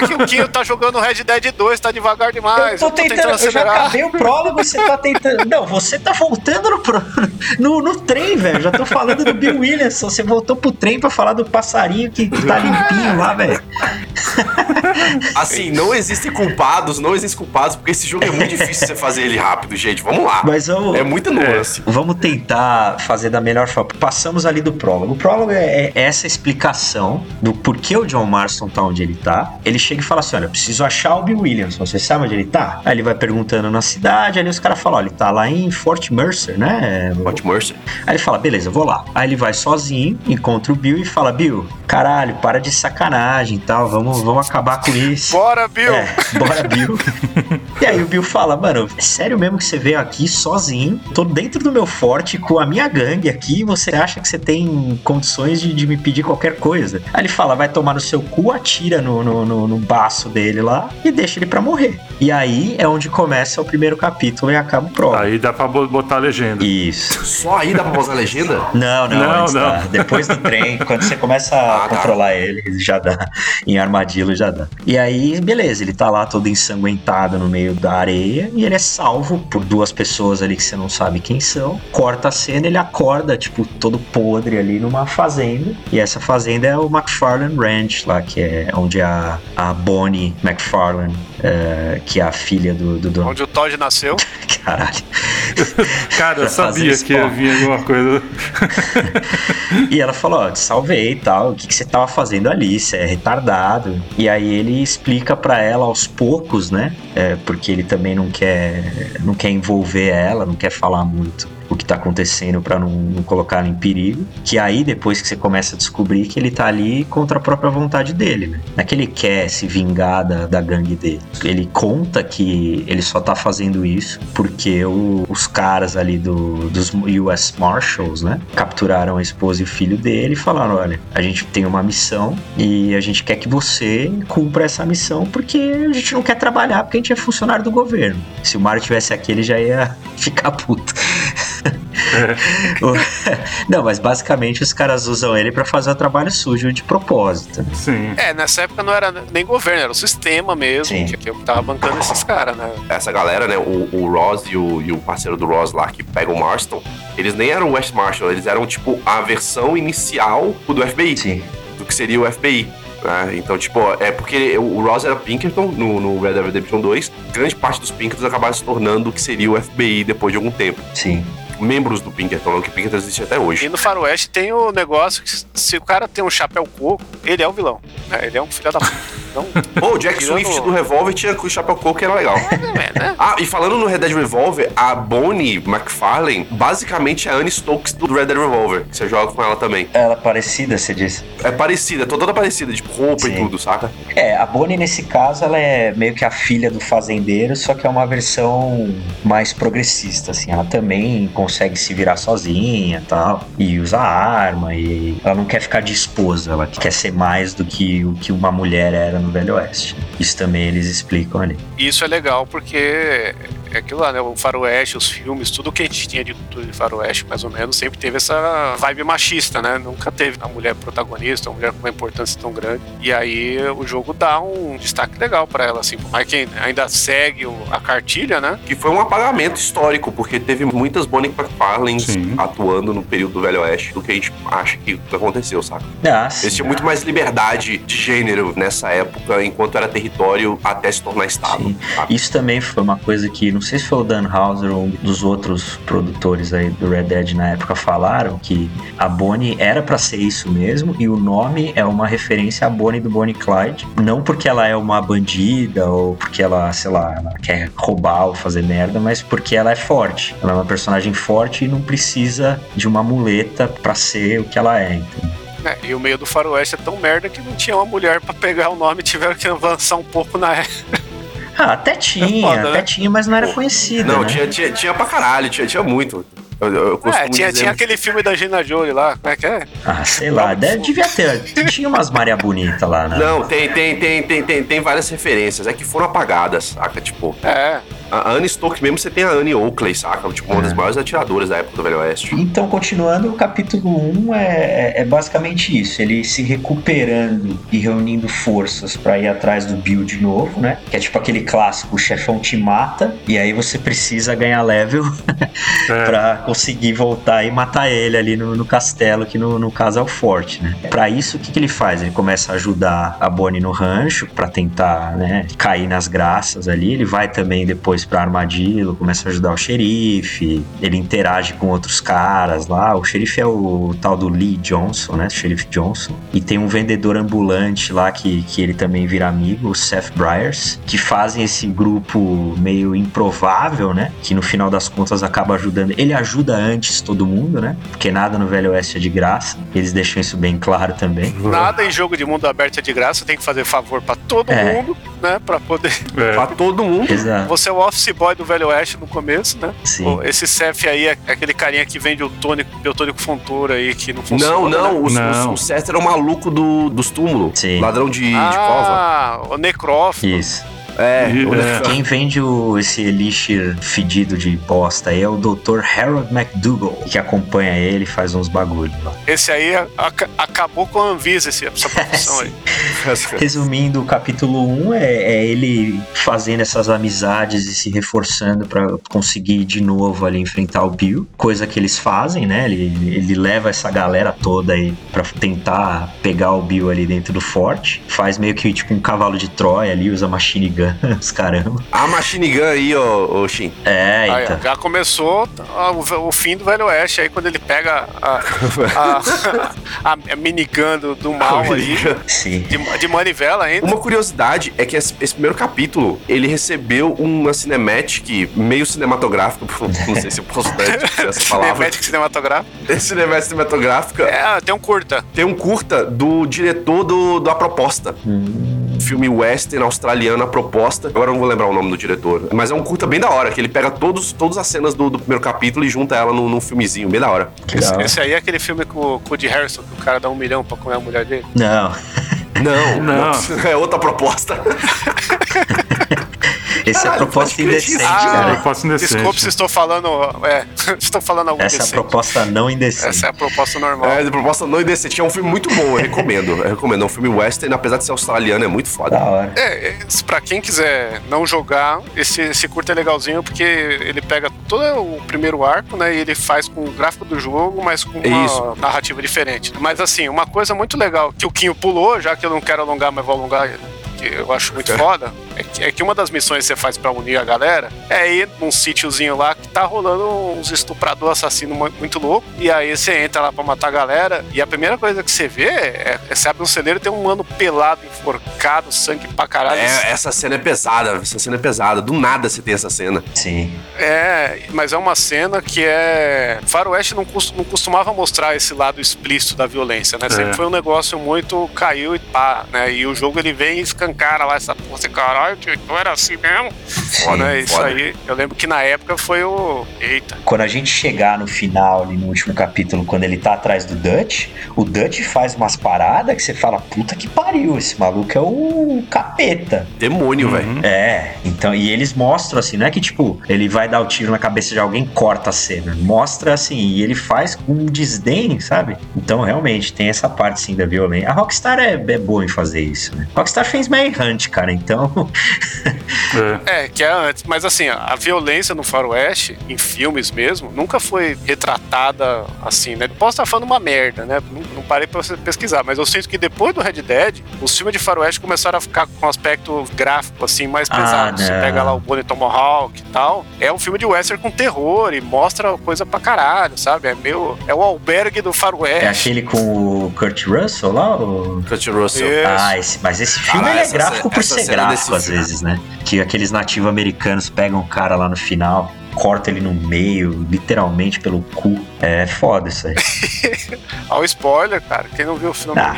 É que o Kinho tá jogando Red Dead 2, tá devagar demais. eu tô tentando, eu já acelerar. acabei o prólogo, você tá tentando. Não, você tá voltando no, pro- no, no trem, velho. Já tô falando do Bill Williams. Você voltou pro trem pra falar do passarinho que, que tá limpinho lá, velho. Assim, não existem culpados, não existem culpados, porque esse jogo é muito difícil você fazer ele rápido, gente. Vamos lá. Mas eu. É muita nuance. Vamos tentar fazer da melhor forma. Passamos ali do prólogo. O prólogo é, é essa explicação do porquê o John Marston tá onde ele tá. Ele chega e fala assim: Olha, eu preciso achar o Bill Williams. Você sabe onde ele tá? Aí ele vai perguntando na cidade. Aí os caras falam: Olha, ele tá lá em Fort Mercer, né? Hot Mercy. Aí ele fala, beleza, vou lá. Aí ele vai sozinho, encontra o Bill e fala, Bill, caralho, para de sacanagem e tal, vamos, vamos acabar com isso. Bora, Bill! É, bora, Bill. e aí o Bill fala, mano, é sério mesmo que você veio aqui sozinho? Tô dentro do meu forte com a minha gangue aqui e você acha que você tem condições de, de me pedir qualquer coisa? Aí ele fala, vai tomar no seu cu, atira no, no, no, no baço dele lá e deixa ele pra morrer. E aí é onde começa o primeiro capítulo e acaba o prólogo. Aí dá pra bo- botar a legenda. Isso. Só aí dá pra pausar a legenda? Não, não, Não, não. Depois do trem, quando você começa a Ah, tá. controlar ele, já dá. Em armadilha já dá. E aí, beleza, ele tá lá todo ensanguentado no meio da areia e ele é salvo por duas pessoas ali que você não sabe quem são. Corta a cena, ele acorda, tipo, todo podre ali numa fazenda. E essa fazenda é o McFarlane Ranch, lá, que é onde a, a Bonnie McFarlane, eh, que é a filha do, do dono. Onde o Todd nasceu. Caralho. Cara, eu sabia que ia spoiler. vir alguma coisa. E ela falou, ó, te salvei e tal, o que, que você tava fazendo ali, você é retardado. E aí ele explica pra ela aos poucos, né, é, porque ele também não quer, não quer envolver ela, não quer falar muito o que tá acontecendo pra não, não colocar em perigo. Que aí depois que você começa a descobrir que ele tá ali contra a própria vontade dele, né. Não é que ele quer se vingar da, da gangue dele. Ele conta que ele só tá fazendo isso porque o- os caras ali do, dos US Marshals, né, capturaram a esposa e o filho dele e falaram: olha, a gente tem uma missão e a gente quer que você cumpra essa missão porque a gente não quer trabalhar porque a gente é funcionário do governo. Se o Mário tivesse aqui, ele já ia ficar puto. não, mas basicamente os caras usam ele pra fazer o trabalho sujo de propósito. Sim. É, nessa época não era nem governo, era o sistema mesmo, Sim. que, que eu tava bancando esses caras, né? Essa galera, né, o, o Ross e o, e o parceiro do Ross lá, que pega o Marston, eles nem eram o West Marshall, eles eram, tipo, a versão inicial do FBI, Sim. do que seria o FBI. né? Então, tipo, é porque o Ross era Pinkerton no, no Red Dead Redemption 2, grande parte dos Pinkertons acabaram se tornando o que seria o FBI depois de algum tempo. Sim. Membros do Pinkerton, o que Pinkerton existe até E hoje. no Faroeste tem o negócio que se o cara tem um chapéu coco, ele é o vilão. né? Ele é um filho da puta. Então, Pô, o Jack Tirando- Swift do Revolver tinha com o chapéu coco que era legal. é, né? Ah, e falando no Red Dead Revolver, a Bonnie McFarlane basicamente é a Annie Stokes do Red Dead Revolver, que você joga com ela também. Ela é parecida, você disse. É parecida, toda, toda parecida, tipo roupa e Sim. tudo, saca? É, a Bonnie nesse caso ela é meio que a filha do fazendeiro, só que é uma versão mais progressista, assim. Ela também consegue se virar sozinha tal, e usa arma, e ela não quer ficar de esposa, ela quer ser mais do que o que uma mulher era no Velho Oeste. Isso também eles explicam ali. Isso é legal porque aquilo lá, né? O Faroeste, os filmes, tudo que a gente tinha de cultura de Faroeste, mais ou menos, sempre teve essa vibe machista, né? Nunca teve a mulher protagonista, uma mulher com uma importância tão grande. E aí o jogo dá um destaque legal pra ela, assim. Por mais que ainda segue a cartilha, né? Que foi um apagamento histórico, porque teve muitas Bonnie McFarlanes Sim. atuando no período do Velho Oeste do que a gente acha que aconteceu, saca? Ah. Eles tinham muito mais liberdade de gênero nessa época, enquanto era território até se tornar Estado. Isso também foi uma coisa que, não sei se foi o Dan Houser ou um dos outros produtores aí do Red Dead na época falaram que a Bonnie era pra ser isso mesmo e o nome é uma referência à Bonnie do Bonnie Clyde. Não porque ela é uma bandida ou porque ela, sei lá, ela quer roubar ou fazer merda, mas porque ela é forte. Ela é uma personagem forte e não precisa de uma muleta pra ser o que ela é. entendeu? É, E o meio do Faroeste é tão merda que não tinha uma mulher pra pegar o nome tiveram que avançar um pouco na época. Ah, até tinha, foda, até né? tinha, mas não era conhecida. Não, né? tinha, tinha, tinha pra caralho, tinha, tinha muito. Eu, eu costumo É, tinha, dizer- tinha aquele filme da Gina Jolie lá, como é que é? Ah, sei lá, deve, devia ter. Tinha umas Maria Bonita lá, né? Não, tem, tem, tem, tem, tem, tem várias referências. É que foram apagadas, saca? Tipo, É, a Anne Stokes mesmo, você tem a Anne Oakley, saca? Tipo, uma das maiores atiradoras da época do Velho Oeste. Então, continuando, o capítulo 1 é, é- é basicamente isso: ele se recuperando e reunindo forças pra ir atrás do Bill de novo, né? Que é tipo aquele clássico: o chefão te mata e aí você precisa ganhar level É. pra conseguir voltar e matar ele ali no, no castelo, que no, no caso é o forte, né? Pra isso, o que, que ele faz? Ele começa a ajudar a Bonnie no rancho pra tentar, né, cair nas graças ali. Ele vai também depois pra armadilho, começa a ajudar o xerife, ele interage com outros caras lá. O xerife é o tal do Lee Johnson, né? Xerife Johnson. E tem um vendedor ambulante lá que, que ele também vira amigo, o Seth Briars, que fazem esse grupo meio improvável, né? Que no final das contas acaba ajudando. Ele ajuda antes todo mundo, né? Porque nada no Velho Oeste é de graça. Eles deixam isso bem claro também. nada em jogo de mundo aberto é de graça, tem que fazer favor pra todo É. mundo, né? Pra poder. É. Pra todo mundo. Exato. Você é o office boy do Velho Oeste no começo, né? Sim. Esse Cef aí é aquele carinha que vende o tônico, biotônico Fontoura aí, que não funciona. Não, não, né? o, Não. o, o Seth era o maluco do, dos túmulos. Sim. Ladrão de, de cova. Ah, o Necrófilo. Isso. É, é. Quem vende o, esse elixir fedido de bosta aí é o Dr. Harold McDougall, que acompanha ele e faz uns bagulho lá. Esse aí aca- acabou com a Anvisa, esse- essa profissão aí. Resumindo, o capítulo 1 é, é ele fazendo essas amizades e se reforçando pra conseguir de novo ali enfrentar o Bill, coisa que eles fazem, né? Ele, ele leva essa galera toda aí pra tentar pegar o Bill ali dentro do forte, faz meio que tipo um cavalo de Troia ali, usa machine gun, os caramba. A machine gun aí, ô, ô Shin. É, Aí, então. já começou o, o fim do Velho Oeste, aí quando ele pega a, a, a minigun do, do mal aí, Sim. de, de manivela ainda. Uma curiosidade é que esse, esse primeiro capítulo, ele recebeu uma cinematic meio cinematográfica, não sei se eu posso dar essa palavra. Cinemática cinematográfica. Cinematic cinematográfica. É, tem um curta. Tem um curta do diretor do, da proposta. Filme western australiano, a proposta. Agora eu não vou lembrar o nome do diretor. Mas é um curta bem da hora, que ele pega todos, todas as cenas do, do primeiro capítulo e junta ela num, num filmezinho, bem da hora. Esse, esse aí é aquele filme com, com o de Harrison, que o cara dá um milhão pra comer a mulher dele. Não, Não, Não. é outra proposta. esse é a Caralho, proposta pode crer indecente. Ah, cara. Proposta indecente. Desculpe se estou falando. É, estou falando algo Essa é a decente. proposta não indecente. Essa é a proposta normal. É, de proposta não indecente. É um filme muito bom, eu recomendo. Eu recomendo. É um filme western, apesar de ser australiano, é muito foda. Da hora. É, é, pra quem quiser não jogar, esse, esse curto é legalzinho porque ele pega todo o primeiro arco, né? E ele faz com o gráfico do jogo, mas com uma Isso. narrativa diferente. Mas assim, uma coisa muito legal que o Quinho pulou, já que eu não quero alongar, mas vou alongar. Que eu acho muito foda, é que, é que uma das missões que você faz pra unir a galera é ir num sítiozinho lá que tá rolando uns estuprador assassino mu- muito louco. E aí você entra lá pra matar a galera. E a primeira coisa que você vê é, é você abre um celeiro e tem um mano pelado, enforcado, sangue pra caralho. É, essa cena é pesada, essa cena é pesada. Do nada você tem essa cena. Sim. É, mas é uma cena que é. Faroeste não, não costumava mostrar esse lado explícito da violência, né? Sempre É. foi um negócio muito caiu e pá, né? E o jogo ele vem e escancara lá essa porra, assim, caralho, tio, então era assim mesmo. Sim. né? Isso foda. aí, eu lembro que na época foi o. Eita. Quando a gente chegar no final, ali no último capítulo, quando ele tá atrás do Dutch, o Dutch faz umas paradas que você fala, puta que pariu, esse maluco é o capeta. Demônio, Uhum. velho. É, então, e eles mostram assim, não é que tipo, ele vai dar o tiro na cabeça de alguém, corta a cena. Mostra assim, e ele faz com um desdém, sabe? Então, realmente, tem essa parte sim da violência. A Rockstar é, é boa em fazer isso, né? Rockstar fez Manhunt, cara, então. É. É, que é antes. Mas assim, a violência no Faroeste, em filmes mesmo, nunca foi retratada assim, né? Posso estar falando uma merda, né? Não, não parei pra você pesquisar, mas eu sinto que depois do Red Dead, os filmes de Faroeste começaram a ficar com um aspecto gráfico, assim, mais Ah, pesado. Você não. pega lá o Bonnie Tomahawk e tal. É um filme de western com terror e mostra coisa pra caralho, sabe? É meio. É o albergue do Faroeste. É aquele com o Kurt Russell lá? O... Kurt Russell. Isso. Ah, esse, mas esse filme Ah, ele é gráfico por essa ser cena gráfico às vezes, né? Que aqueles nativos americanos pegam o cara lá no final, corta ele no meio, literalmente pelo cu. É foda isso aí. Olha o spoiler, cara. Quem não viu o filme Ah.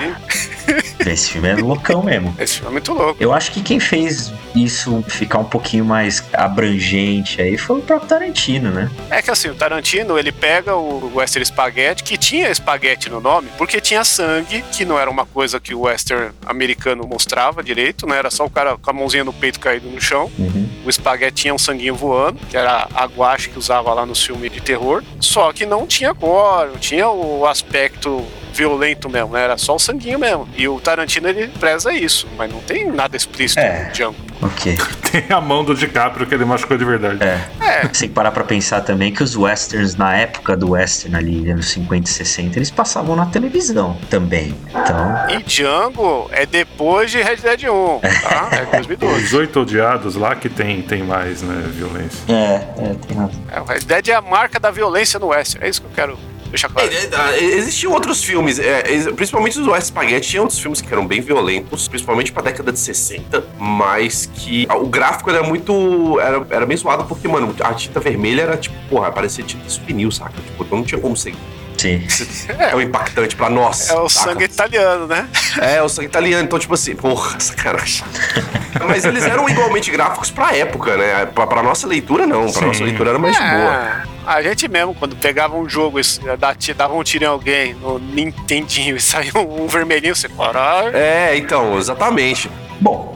Esse filme é loucão mesmo. Esse filme é muito louco. Eu acho que quem fez isso ficar um pouquinho mais abrangente aí foi o próprio Tarantino, né? É que assim, o Tarantino, ele pega o Western Spaghetti, que tinha espaguete no nome, porque tinha sangue, que não era uma coisa que o western americano mostrava direito, né? Era só o cara com a mãozinha no peito caído no chão. Uhum. O espaguete tinha um sanguinho voando, que era a guache que usava lá no filme de terror. Só que não tinha gore, não tinha o aspecto violento mesmo, né? Era só o sanguinho mesmo. E o Tarantino, ele preza isso, mas não tem nada explícito É. no Django. Ok. Tem a mão do DiCaprio que ele machucou de verdade. É. É, Tem que parar pra pensar também que os westerns, na época do western ali, anos 50 e 60, eles passavam na televisão também. Então, e Django é depois de Red Dead 1, tá? É 2012. Os oito odiados lá que tem, tem mais, né, violência. é, é, tem razão. É, o Red Dead é a marca da violência no Western. É isso que eu quero deixar claro. É, é, é, Existiam outros filmes, é, principalmente os West Spaghetti, tinha outros filmes que eram bem violentos, principalmente pra década de 60, mas que o gráfico era muito. Era, era bem zoado porque, mano, a tinta vermelha era tipo, porra, parecia tinta souvenir, saca? Tipo, então não tinha como ser Sim. tão impactante pra nós. É o saca? sangue italiano, né? É, o sangue italiano, então, tipo assim, porra, sacanagem. Mas eles eram igualmente gráficos pra época, né? Pra, pra nossa leitura, não. Pra Sim. nossa leitura era mais de boa. É, a gente mesmo, quando pegava um jogo e dava dava um tiro em alguém no Nintendinho e saiu um vermelhinho, você caralho. É, então, exatamente.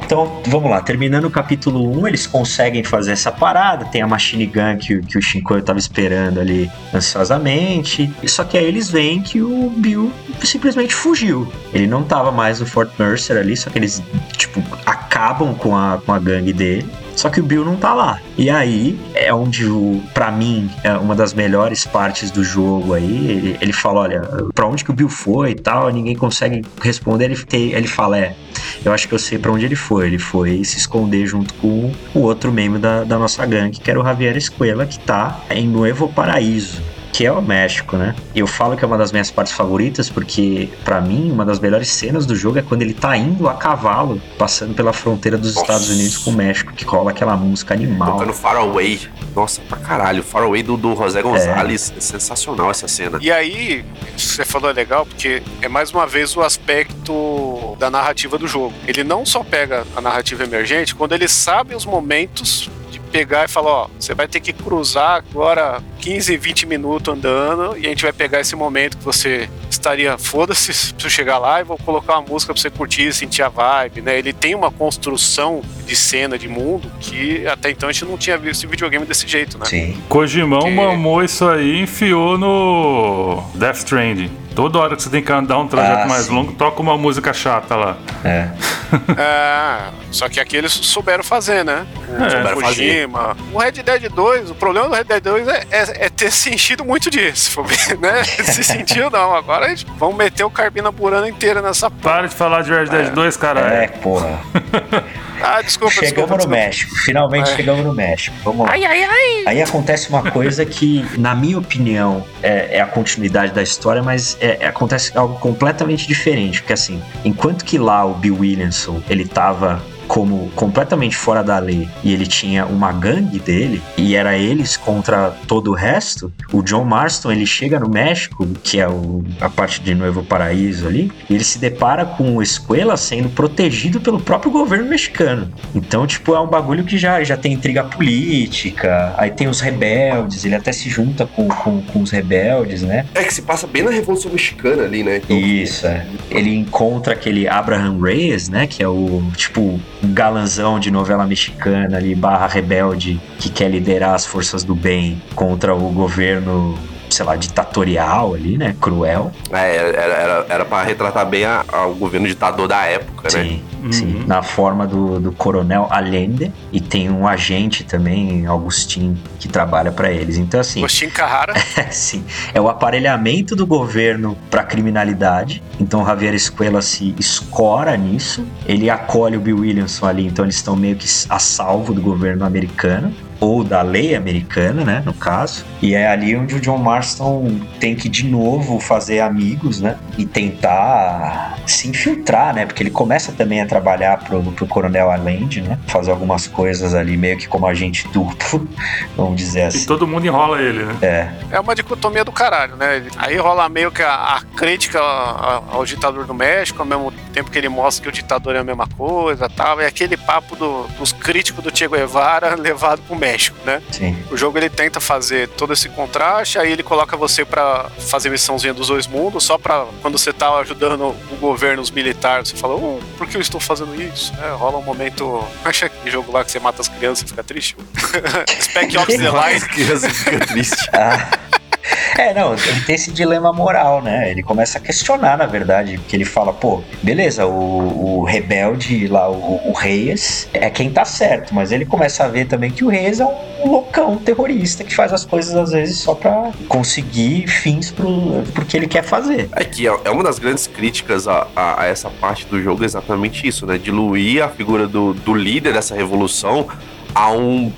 Então vamos lá. Terminando o capítulo 1, eles conseguem fazer essa parada. Tem a Machine Gun que, o- que o Shinkoio tava esperando ali ansiosamente. Só que aí eles veem que o Bill simplesmente fugiu. Ele não tava mais no Fort Mercer ali, só que eles, tipo, acabam com a, com a gangue dele. Só que o Bill não tá lá. E aí é onde o, para mim, é uma das melhores partes do jogo aí. Ele, ele fala, olha, pra onde que o Bill foi e tal, ninguém consegue responder. Ele, ele fala, é, eu acho que eu sei pra onde ele foi. Ele foi se esconder junto com o outro membro da, da nossa gangue, que era o Javier Escuela, que tá em Nuevo Paraíso. Que é o México, né? Eu falo que é uma das minhas partes favoritas, porque, pra mim, uma das melhores cenas do jogo é quando ele tá indo a cavalo, passando pela fronteira dos Nossa. Estados Unidos com o México, que cola aquela música animal. Tocando Far Away. Nossa, pra caralho. Far Away do, do José Gonzalez. É. sensacional essa cena. E aí, você falou é legal, porque é mais uma vez o aspecto da narrativa do jogo. Ele não só pega a narrativa emergente, quando ele sabe os momentos pegar e falar, ó, você vai ter que cruzar agora 15, 20 minutos andando e a gente vai pegar esse momento que você estaria, foda-se, preciso chegar lá e vou colocar uma música pra você curtir, sentir a vibe, né? Ele tem uma construção de cena, de mundo, que até então a gente não tinha visto em videogame desse jeito, né? Sim. Kojimão Que- mamou isso aí e enfiou no Death Stranding. Toda hora que você tem que andar um trajeto Ah, mais sim. longo, toca uma música chata lá. É. É, só que aqui eles souberam fazer, né? O É. Souberam Kojima. O Red Dead 2, o problema do Red Dead 2 é, é- é ter se enchido muito disso, né? Se sentiu não. Agora a gente vamos meter o Carbina Burana inteira nessa porra. Para de falar de Red Dead 2, caralho. É, porra. Ah, desculpa, Chegamos desculpa. no desculpa. México. Finalmente É. chegamos no México. Vamos lá. Ai, ai, ai. Aí acontece uma coisa que, na minha opinião, é, é a continuidade da história, mas é- é- acontece algo completamente diferente. Porque assim, enquanto que lá o Bill Williamson, ele tava como completamente fora da lei e ele tinha uma gangue dele e era eles contra todo o resto, o John Marston ele chega no México, que é o- a parte de Novo Paraíso ali, e ele se depara com o Escuela sendo protegido pelo próprio governo mexicano. Então, tipo, é um bagulho que já, já tem intriga política, aí tem os rebeldes, ele até se junta com, com, com os rebeldes, né? É que se passa bem na Revolução Mexicana ali, né? Então, Isso, é. Ele encontra aquele Abraham Reyes, né? Que é o, tipo, galanzão de novela mexicana ali, barra rebelde, que quer liderar as forças do bem contra o governo, sei lá, ditatorial ali, né? Cruel. É, era, era, era pra retratar bem a- a- o governo ditador da época, né? Sim, Uhum. sim. Na forma do, do coronel Allende. E tem um agente também, Augustin, que trabalha pra eles. Então, assim. Agostinho Carrara. É, sim. É o aparelhamento do governo para criminalidade. Então o Javier Escuela se escora nisso. Ele acolhe o Bill Williamson ali, então eles estão meio que a salvo do governo americano. Ou da lei americana, né? No caso. E é ali onde o John Marston tem que de novo fazer amigos, né? E tentar se infiltrar, né? Porque ele começa também a trabalhar pro, pro Coronel Allende, né? Fazer algumas coisas ali meio que como agente duplo, vamos dizer E assim. todo mundo enrola ele, né? É, É uma dicotomia do caralho, né? Aí rola meio que a, a crítica ao, ao ditador do México, ao mesmo tempo que ele mostra que o ditador é a mesma coisa tal. É aquele papo do- dos críticos do Che Guevara levado pro México, né? Sim. O jogo ele tenta fazer todo esse contraste, aí ele coloca você pra fazer missãozinha dos dois mundos, só pra quando você tá ajudando o governo, os militares, você fala, oh, por que eu estou fazendo isso? É, rola um momento. Acha aquele jogo lá que você mata as crianças e fica triste? Spec Ops The Line. As crianças ficam tristes. Ah. É, não, ele tem esse dilema moral, né? Ele começa a questionar, na verdade, porque ele fala, pô, beleza, o, o rebelde lá, o, o Reyes, é quem tá certo, mas ele começa a ver também que o Reyes é um loucão terrorista que faz as coisas às vezes só pra conseguir fins pro, pro que ele quer fazer. É que é é uma das grandes críticas a, a- a essa parte do jogo é exatamente isso, né? Diluir a figura do, do líder dessa revolução a um.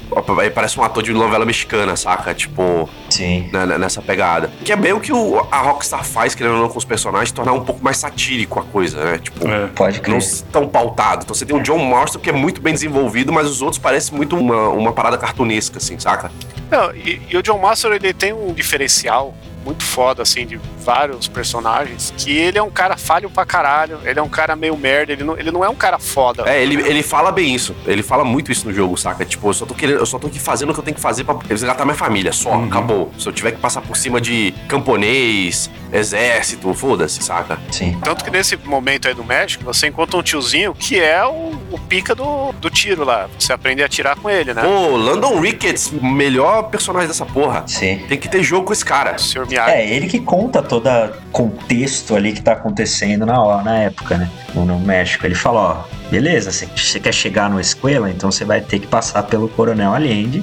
Parece um ator de novela mexicana, saca? Tipo, Sim. né, né, nessa pegada. Que é bem o que o- a Rockstar faz, querendo ou não, com os personagens, tornar um pouco mais satírico a coisa, né? Tipo. É. Pode crer. Não tão pautado. Então você tem o John Marston, que é muito bem desenvolvido, mas os outros parecem muito uma, uma parada cartunesca, assim, saca? Não, e, e o John Master ele tem um diferencial muito foda, assim, de vários personagens, que ele é um cara falho pra caralho, ele é um cara meio merda, ele não, ele não é um cara foda. É, ele, ele fala bem isso. Ele fala muito isso no jogo, saca? Tipo, eu só tô querendo, eu só tô aqui fazendo o que eu tenho que fazer pra resgatar minha família. Só, acabou. Se eu tiver que passar por cima de camponês, exército, foda-se, saca? Sim. Tanto que nesse momento aí do México, você encontra um tiozinho que é o, o pica do, do tiro lá. Você aprende a atirar com ele, né? Pô, Landon Ricketts, melhor personagem dessa porra. Sim. Tem que ter jogo com esse cara. O Sr. É, ele que conta todo contexto ali que tá acontecendo na, hora- na época, né? No, México. Ele fala, ó, beleza, você- você quer chegar no Escuela, então você vai ter que passar pelo Coronel Allende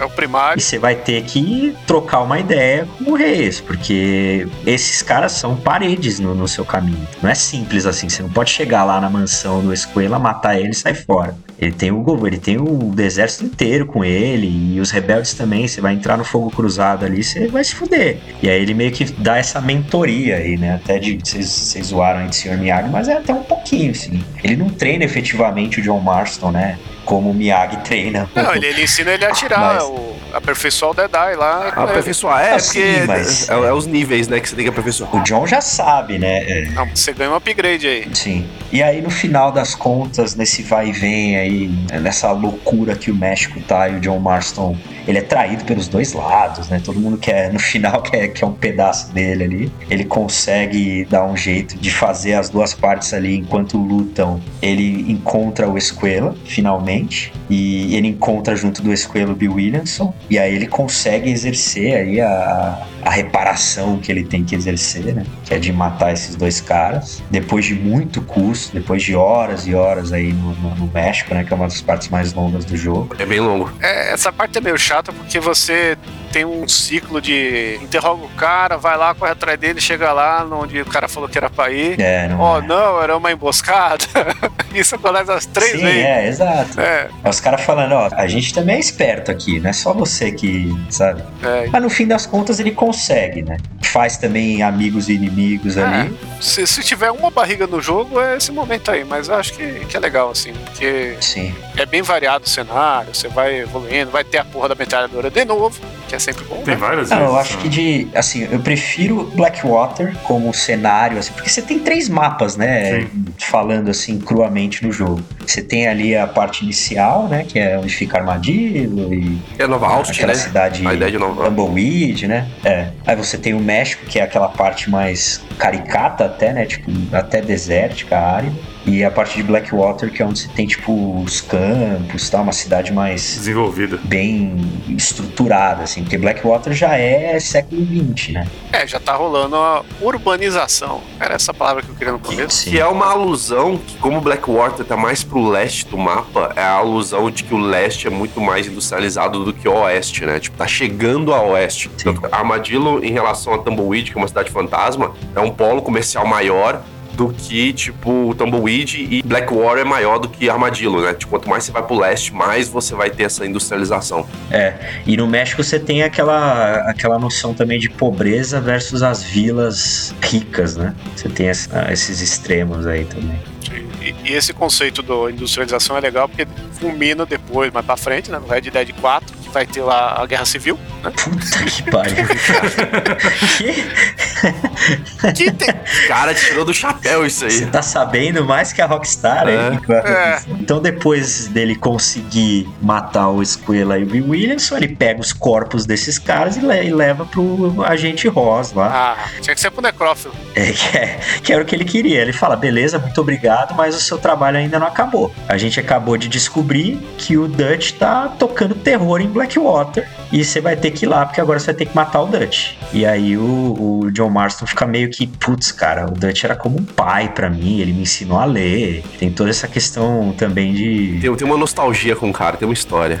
É o primário. e você vai ter que trocar uma ideia com o Reis, porque esses caras são paredes no, no seu caminho. Não é simples assim, você não pode chegar lá na mansão do Escuela, matar ele e sair fora. Ele tem o ele tem o exército inteiro com ele e os rebeldes também. Você vai entrar no fogo cruzado ali, você vai se fuder. E aí ele meio que dá essa mentoria aí, né? Até de vocês, vocês zoaram aí de Sr. Miyagi, mas é até um pouquinho, assim. Ele não treina efetivamente o John Marston, né? Como o Miyagi treina. Não, ele, ele ensina ele a atirar, Mas- o, aperfeiçoar o Deadeye lá. com ele. Aperfeiçoar, é, Ah, porque mas- é, é os níveis, né, que você tem que aperfeiçoar. O John já sabe, né? É. Não, você ganha um upgrade aí. Sim. E aí, no final das contas, nesse vai e vem aí, nessa loucura que o México tá e o John Marston, ele é traído pelos dois lados, né? Todo mundo quer, no final, quer, quer um pedaço dele ali. Ele consegue dar um jeito de fazer as duas partes ali enquanto lutam. Ele encontra o Escuela, finalmente, e ele encontra junto do Escuela o Bill Williamson, e aí ele consegue exercer aí a, a reparação que ele tem que exercer, né? Que é de matar esses dois caras. Depois de muito custo, depois de horas e horas aí no, no- no México, né? Que é uma das partes mais longas do jogo. É bem longo. É, essa parte é meio chata porque você tem um ciclo de interroga o cara, vai lá, corre atrás dele, chega lá onde o cara falou que era pra ir. É, não Oh, é. não, era uma emboscada. Isso acontece as três Sim, vezes. é, exato. É, É os caras falando, ó, a gente também é esperto aqui, não é só você que, sabe? é. Mas no fim das contas ele consegue, né? Faz também amigos e inimigos ali. Se, se tiver uma barriga no jogo, é esse momento aí. Mas eu acho que, que é legal, assim. Porque Sim. é bem variado o cenário, você vai evoluindo, vai ter a porra da metralhadora de novo, que é sempre bom. Tem Né? várias Não, vezes. eu acho que de. Assim, eu prefiro Blackwater como cenário, assim, porque você tem três mapas, né? Falando assim, cruamente no jogo. Você tem ali a parte inicial, né? Que é onde fica Armadillo e É Nova Austin, aquela né? cidade A ideia de Nova Tumbleweed, né? É. Aí você tem o México, que é aquela parte mais caricata até, né? Tipo, até desértica, árida. E a parte de Blackwater, que é onde você tem, tipo, os campos, tá? Uma cidade mais Desenvolvida. bem estruturada, assim, porque Blackwater já é século XX, né? É, já tá rolando a urbanização. Era essa palavra que eu queria no começo. Que é uma alusão que, como Blackwater tá mais pro leste do mapa, é a alusão de que o leste é muito mais industrializado do que o oeste, né? Tipo, tá chegando a oeste. Sim. Tanto que Armadillo, em relação a Tumbleweed, que é uma cidade fantasma, é um polo comercial maior do que, tipo, Tumbleweed e Blackwater é maior do que Armadillo, né? Tipo, quanto mais você vai pro leste, mais você vai ter essa industrialização. É, e no México você tem aquela, aquela noção também de pobreza versus as vilas ricas, né? Você tem essa- esses extremos aí também. E, e esse conceito da industrialização é legal porque fulmina depois, mais pra frente, né, no Red Dead 4, que vai ter lá a Guerra Civil, né? Puta que pariu. que? Que tem... Cara, tirou do chapéu isso Você aí. tá sabendo mais que a Rockstar, É. hein? É. Então, depois dele conseguir matar o Squilla e o Will Williamson, ele pega os corpos desses caras e, le- e leva pro agente Ross lá. Ah, tinha que ser pro necrófilo. É, que, é, que era o que ele queria. Ele fala: beleza, muito obrigado, mas o seu trabalho ainda não acabou. A gente acabou de descobrir que o Dutch tá tocando terror em Blackwater. E você vai ter que ir lá, porque agora você vai ter que matar o Dutch. E aí o, o John Marston fica meio que, putz, cara, o Dutch era como um pai pra mim, ele me ensinou a ler. Tem toda essa questão também de. Tem, tem uma nostalgia com o cara, tem uma história.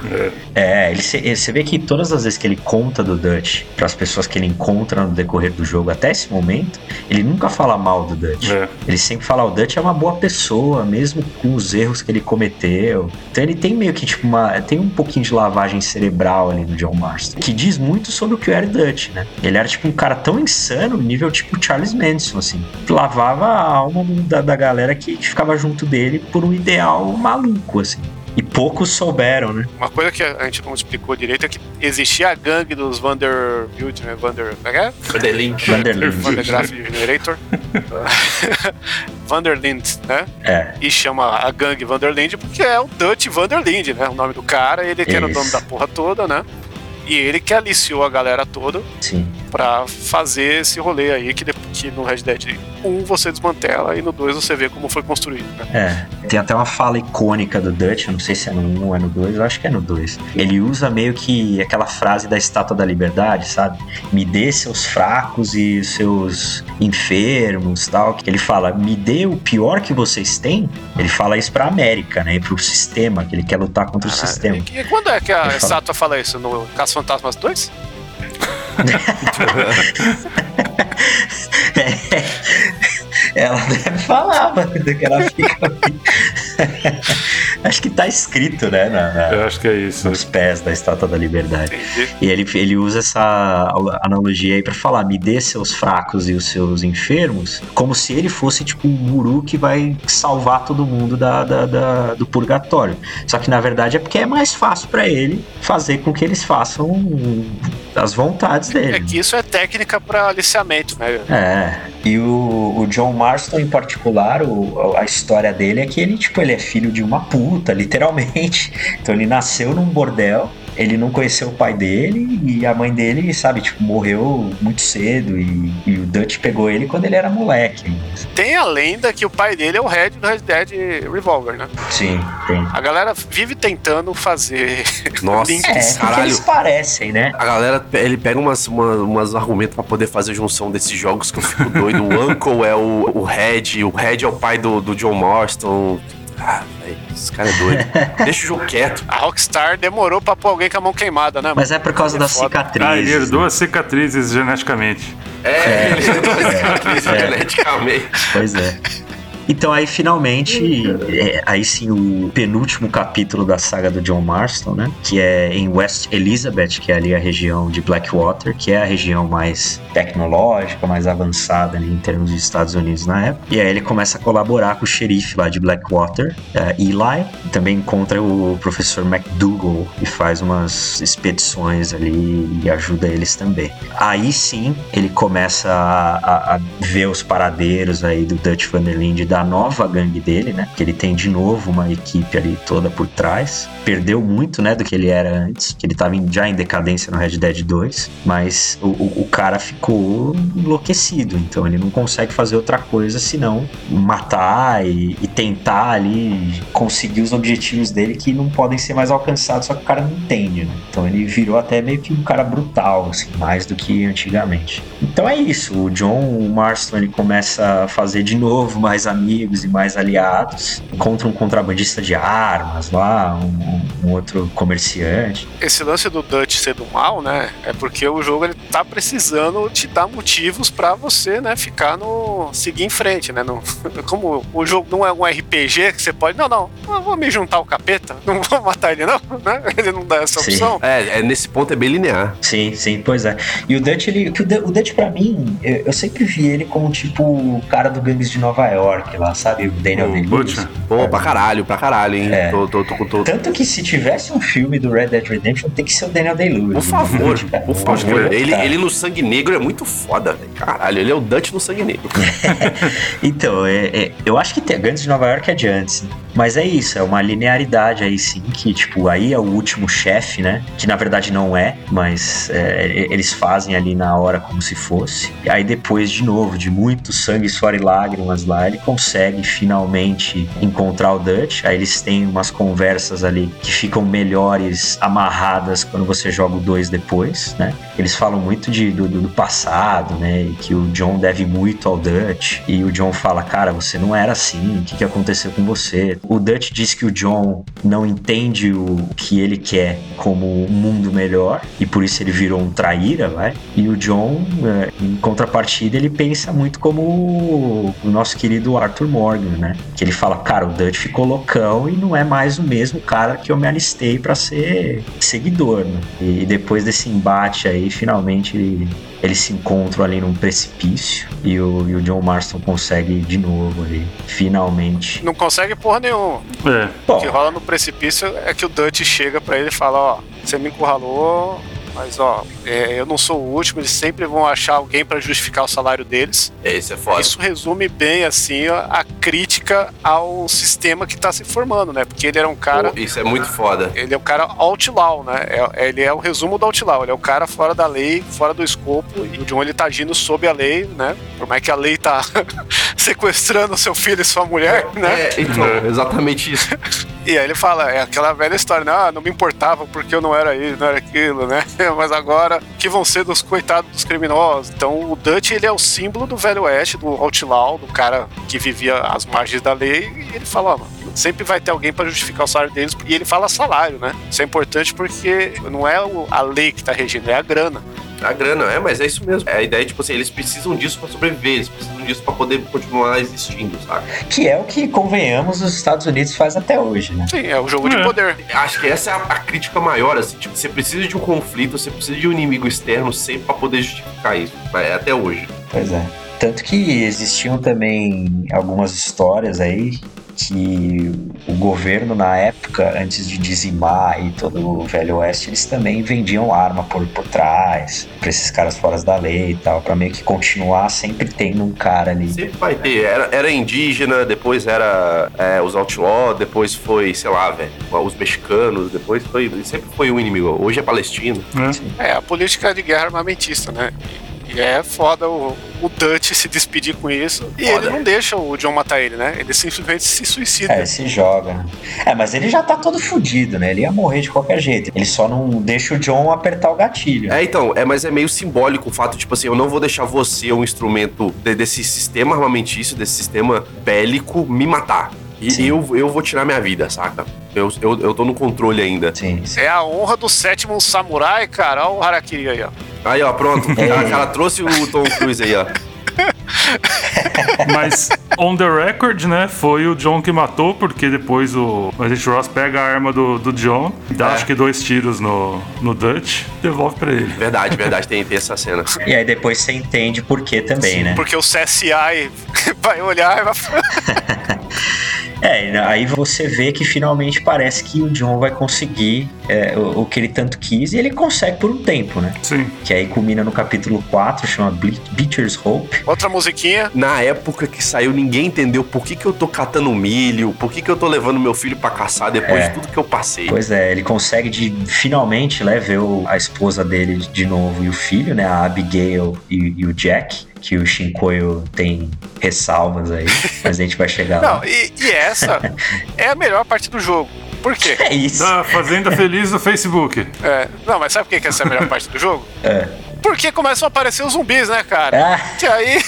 É, ele, cê- você vê que todas as vezes que ele conta do Dutch para as pessoas que ele encontra no decorrer do jogo até esse momento, ele nunca fala mal do Dutch. É. Ele sempre fala, o Dutch é uma boa pessoa, mesmo com os erros que ele cometeu. Então ele tem meio que tipo uma. Tem um pouquinho de lavagem cerebral ali no John Marston. Que diz muito sobre o que era Dutch, né? Ele era tipo um cara tão insano, nível tipo Charles Manson, assim. Lavava a alma da, da galera que ficava junto dele por um ideal maluco, assim. E poucos souberam, né? Uma coisa que a gente não explicou direito é que existia a gangue dos Vanderbilt, né? Vander. Como é que é? Vanderlink. Vanderlinde. Vandergraaf Generator. Vanderlind, né? É. E chama a gangue Vanderlind porque é o Dutch Vanderlind, né? O nome do cara, ele que era o dono da porra toda, né? E ele que aliciou a galera toda Sim. pra fazer esse rolê aí que, que no Red Dead 1 você desmantela e no 2 você vê como foi construído, né? É, tem até uma fala icônica do Dutch, eu não sei se é no 1 ou é no 2, eu acho que é no 2. Ele usa meio que aquela frase da Estátua da Liberdade, sabe? Me dê seus fracos e seus enfermos tal. Ele fala, me dê o pior que vocês têm. Ele fala isso pra América, né? E pro sistema, que ele quer lutar contra o sistema. E, e quando é que a Ele fala. estátua fala isso? No Caça Fantasmas 2? Ela deve falar, mano, que ela fica. Acho que tá escrito, né? na- na- Eu acho que é isso. nos pés da Estátua da Liberdade. Entendi. E ele, ele usa essa analogia aí pra falar: me dê seus fracos e os seus enfermos, como se ele fosse tipo um guru que vai salvar todo mundo da, da- da- do purgatório. Só que na verdade é porque é mais fácil pra ele fazer com que eles façam as vontades dele. É que isso é técnica pra aliciamento, né? É, e o, o John Marston em particular, o- a história dele é que ele, tipo, ele é filho de uma puta, literalmente. Então ele nasceu num bordel, ele não conheceu o pai dele e a mãe dele, sabe, tipo, morreu muito cedo e, e o Dutch pegou ele quando ele era moleque. Tem a lenda que o pai dele é o Red do Red Dead Revolver, né? Sim, tem. A galera vive tentando fazer Nossa, links. É, caralho. eles parecem, né? A galera, ele pega umas, uma- umas argumentos pra poder fazer junção desses jogos que eu fico doido. O Uncle é o, o Red, o Red é o pai do, do John Marston. Ah, velho, esse cara é doido. Deixa o jogo quieto. A Rockstar demorou pra pôr alguém com a mão queimada, né? Mas é por causa É das foda. cicatrizes. Ah, ele né? herdou as cicatrizes geneticamente. É, ele é É. geneticamente. Pois é. Então aí finalmente, é, aí sim o penúltimo capítulo da saga do John Marston, né? Que é em West Elizabeth, que é ali a região de Blackwater, que é a região mais tecnológica, mais avançada ali, em termos dos Estados Unidos na época. E aí ele começa a colaborar com o xerife lá de Blackwater, é, Eli, e também encontra o professor McDougall e faz umas expedições ali e ajuda eles também. Aí sim ele começa a, a- a ver os paradeiros aí do Dutch Van der Linde e da nova gangue dele, né? Que ele tem de novo uma equipe ali toda por trás. Perdeu muito, né, do que ele era antes, que ele tava já em decadência no Red Dead 2, mas o, o- o cara ficou enlouquecido, então ele não consegue fazer outra coisa senão matar e, e tentar ali conseguir os objetivos dele que não podem ser mais alcançados, só que o cara não entende, né? Então ele virou até meio que um cara brutal, assim, mais do que antigamente. Então é isso, o John Marston ele começa a fazer de novo mais amigos e mais aliados, encontra um contrabandista de armas lá, um, um outro comerciante. Esse lance do Dutch ser do mal, né? É porque o jogo ele tá precisando te dar motivos pra você, né, ficar no. seguir em frente, né? No- como o jogo não é um RPG que você pode. Não, não, eu vou me juntar ao capeta, não vou matar ele, não, né? Ele não dá essa Sim. opção. É, é, nesse ponto é bem linear. Sim, sim, pois é. E o Dutch, ele, o, Du- o Dutch pra mim, eu, eu sempre vi ele como tipo o cara do Gangues de Nova York, lá, sabe? O Daniel O Day-Lewis. Pô, pra caralho, pra caralho, hein? É. Tô, tô, tô, Tanto que se tivesse um filme do Red Dead Redemption, tem que ser o Daniel Day-Lewis. Por favor, Dutch, cara. por favor. Ele, ele no Sangue Negro é muito foda, velho. Caralho, ele é o Dutch no Sangue Negro. Então, é, é- eu acho que tem Gangs de Nova York é de antes, né? Mas é isso, é uma linearidade aí sim, que tipo, aí é o último chefe, né? Que na verdade não é, mas é, eles fazem ali na hora como se fosse. E aí depois, de novo, de muito sangue, suor e lágrimas lá, ele consegue finalmente encontrar o Dutch. Aí eles têm umas conversas ali que ficam melhores amarradas quando você joga o 2 depois, né? Eles falam muito de, do, do passado, né? E que o John deve muito ao Dutch. E o John fala, cara, você não era assim, o que, que aconteceu com você? O Dutch diz que o John não entende o que ele quer como um mundo melhor, e por isso ele virou um traíra, vai. E o John, é, em contrapartida, ele pensa muito como o nosso querido Arthur Morgan, né? Que ele fala, cara, o Dutch ficou loucão e não é mais o mesmo cara que eu me alistei pra ser seguidor, né? E depois desse embate aí, finalmente ele- eles se encontram ali num precipício e o, e o John Marston consegue de novo ali, finalmente. Não consegue porra nenhuma. É. O que rola no precipício é que o Dutch chega pra ele e fala, ó, você me encurralou, mas ó, é, eu não sou o último, eles sempre vão achar alguém pra justificar o salário deles. Esse é foda. Isso resume bem, assim, a, a crítica ao sistema que tá se formando, né? Porque ele era um cara... Pô, Isso é muito foda. Ele é um cara outlaw, né? É- ele é o resumo do outlaw. Ele é o cara fora da lei, fora do escopo. E o John, ele tá agindo sob a lei, né? Por mais que a lei tá sequestrando seu filho e sua mulher, né? É, então, exatamente isso. E aí ele fala, é aquela velha história, né? Ah, não me importava porque eu não era isso, não era aquilo, né? Mas agora, que vão ser dos coitados dos criminosos? Então o Dutch, ele é o símbolo do velho oeste, do outlaw, do cara que vivia às margens da lei. E ele fala, ó, mano, sempre vai ter alguém pra justificar o salário deles. E ele fala salário, né? Isso é importante porque não é a lei que tá regindo, é a grana. A grana, é, mas é isso mesmo. É a ideia, tipo assim, eles precisam disso pra sobreviver, eles precisam disso pra poder continuar existindo, sabe? que é o que, convenhamos, os Estados Unidos faz até hoje, né? Sim, é o jogo de É. poder. Acho que essa é a, a crítica maior, assim, tipo, você precisa de um conflito, você precisa de um inimigo externo sempre pra poder justificar isso. É até hoje. Pois é. Tanto que existiam também algumas histórias aí que o governo na época, antes de dizimar aí todo o Velho Oeste, eles também vendiam arma por, por trás, pra esses caras fora da lei e tal, pra meio que continuar sempre tendo um cara ali. Sempre vai ter. Era, era indígena, depois era é, os outlaw, depois foi, sei lá, velho, os mexicanos, depois foi. Sempre foi um inimigo. Hoje é palestino. É. É a política de guerra armamentista, né? E é foda o, o Dutch se despedir com isso. E Foda. ele não deixa o John matar ele, né? Ele simplesmente se suicida. É, se joga. né? É, mas ele já tá todo fudido, né? Ele ia morrer de qualquer jeito. Ele só não deixa o John apertar o gatilho. É, então, é, mas é meio simbólico o fato, tipo assim, eu não vou deixar você, um instrumento de- desse sistema armamentício, desse sistema bélico, me matar. E Sim. eu, eu vou tirar minha vida, saca? Eu, eu, eu tô no controle ainda. Sim, sim. É a honra do sétimo samurai, cara. Olha o Harakiri aí, ó. Aí, ó, pronto. Cara, o cara trouxe o Tom Cruise aí, ó. Mas, on the record, né? Foi o John que matou, porque depois o Agent Ross pega a arma do, do John, dá É. acho que dois tiros no, no Dutch, devolve pra ele. Verdade, verdade, tem, tem essa cena. E aí depois você entende por que também, né? Porque o CSI vai olhar e vai falar. É, aí você vê que finalmente parece que o John vai conseguir é, o, o que ele tanto quis e ele consegue por um tempo, né? Sim. Que aí culmina no capítulo 4, chama Beecher's Hope. Outra musiquinha. Na época que saiu, ninguém entendeu por que, que eu tô catando milho, por que, que eu tô levando meu filho pra caçar depois É. de tudo que eu passei. Pois é, ele consegue de finalmente né, ver o- a esposa dele de novo e o filho, né? A Abigail e, e o Jack. Que o Shinkoio tem ressalvas aí, mas a gente vai chegar lá. Não, e, e essa é a melhor parte do jogo. Por quê? É isso. Da Fazenda Feliz do Facebook. É, não, mas sabe por que que essa é a melhor parte do jogo? É. Porque começam a aparecer os zumbis, né, cara? Ah, E aí,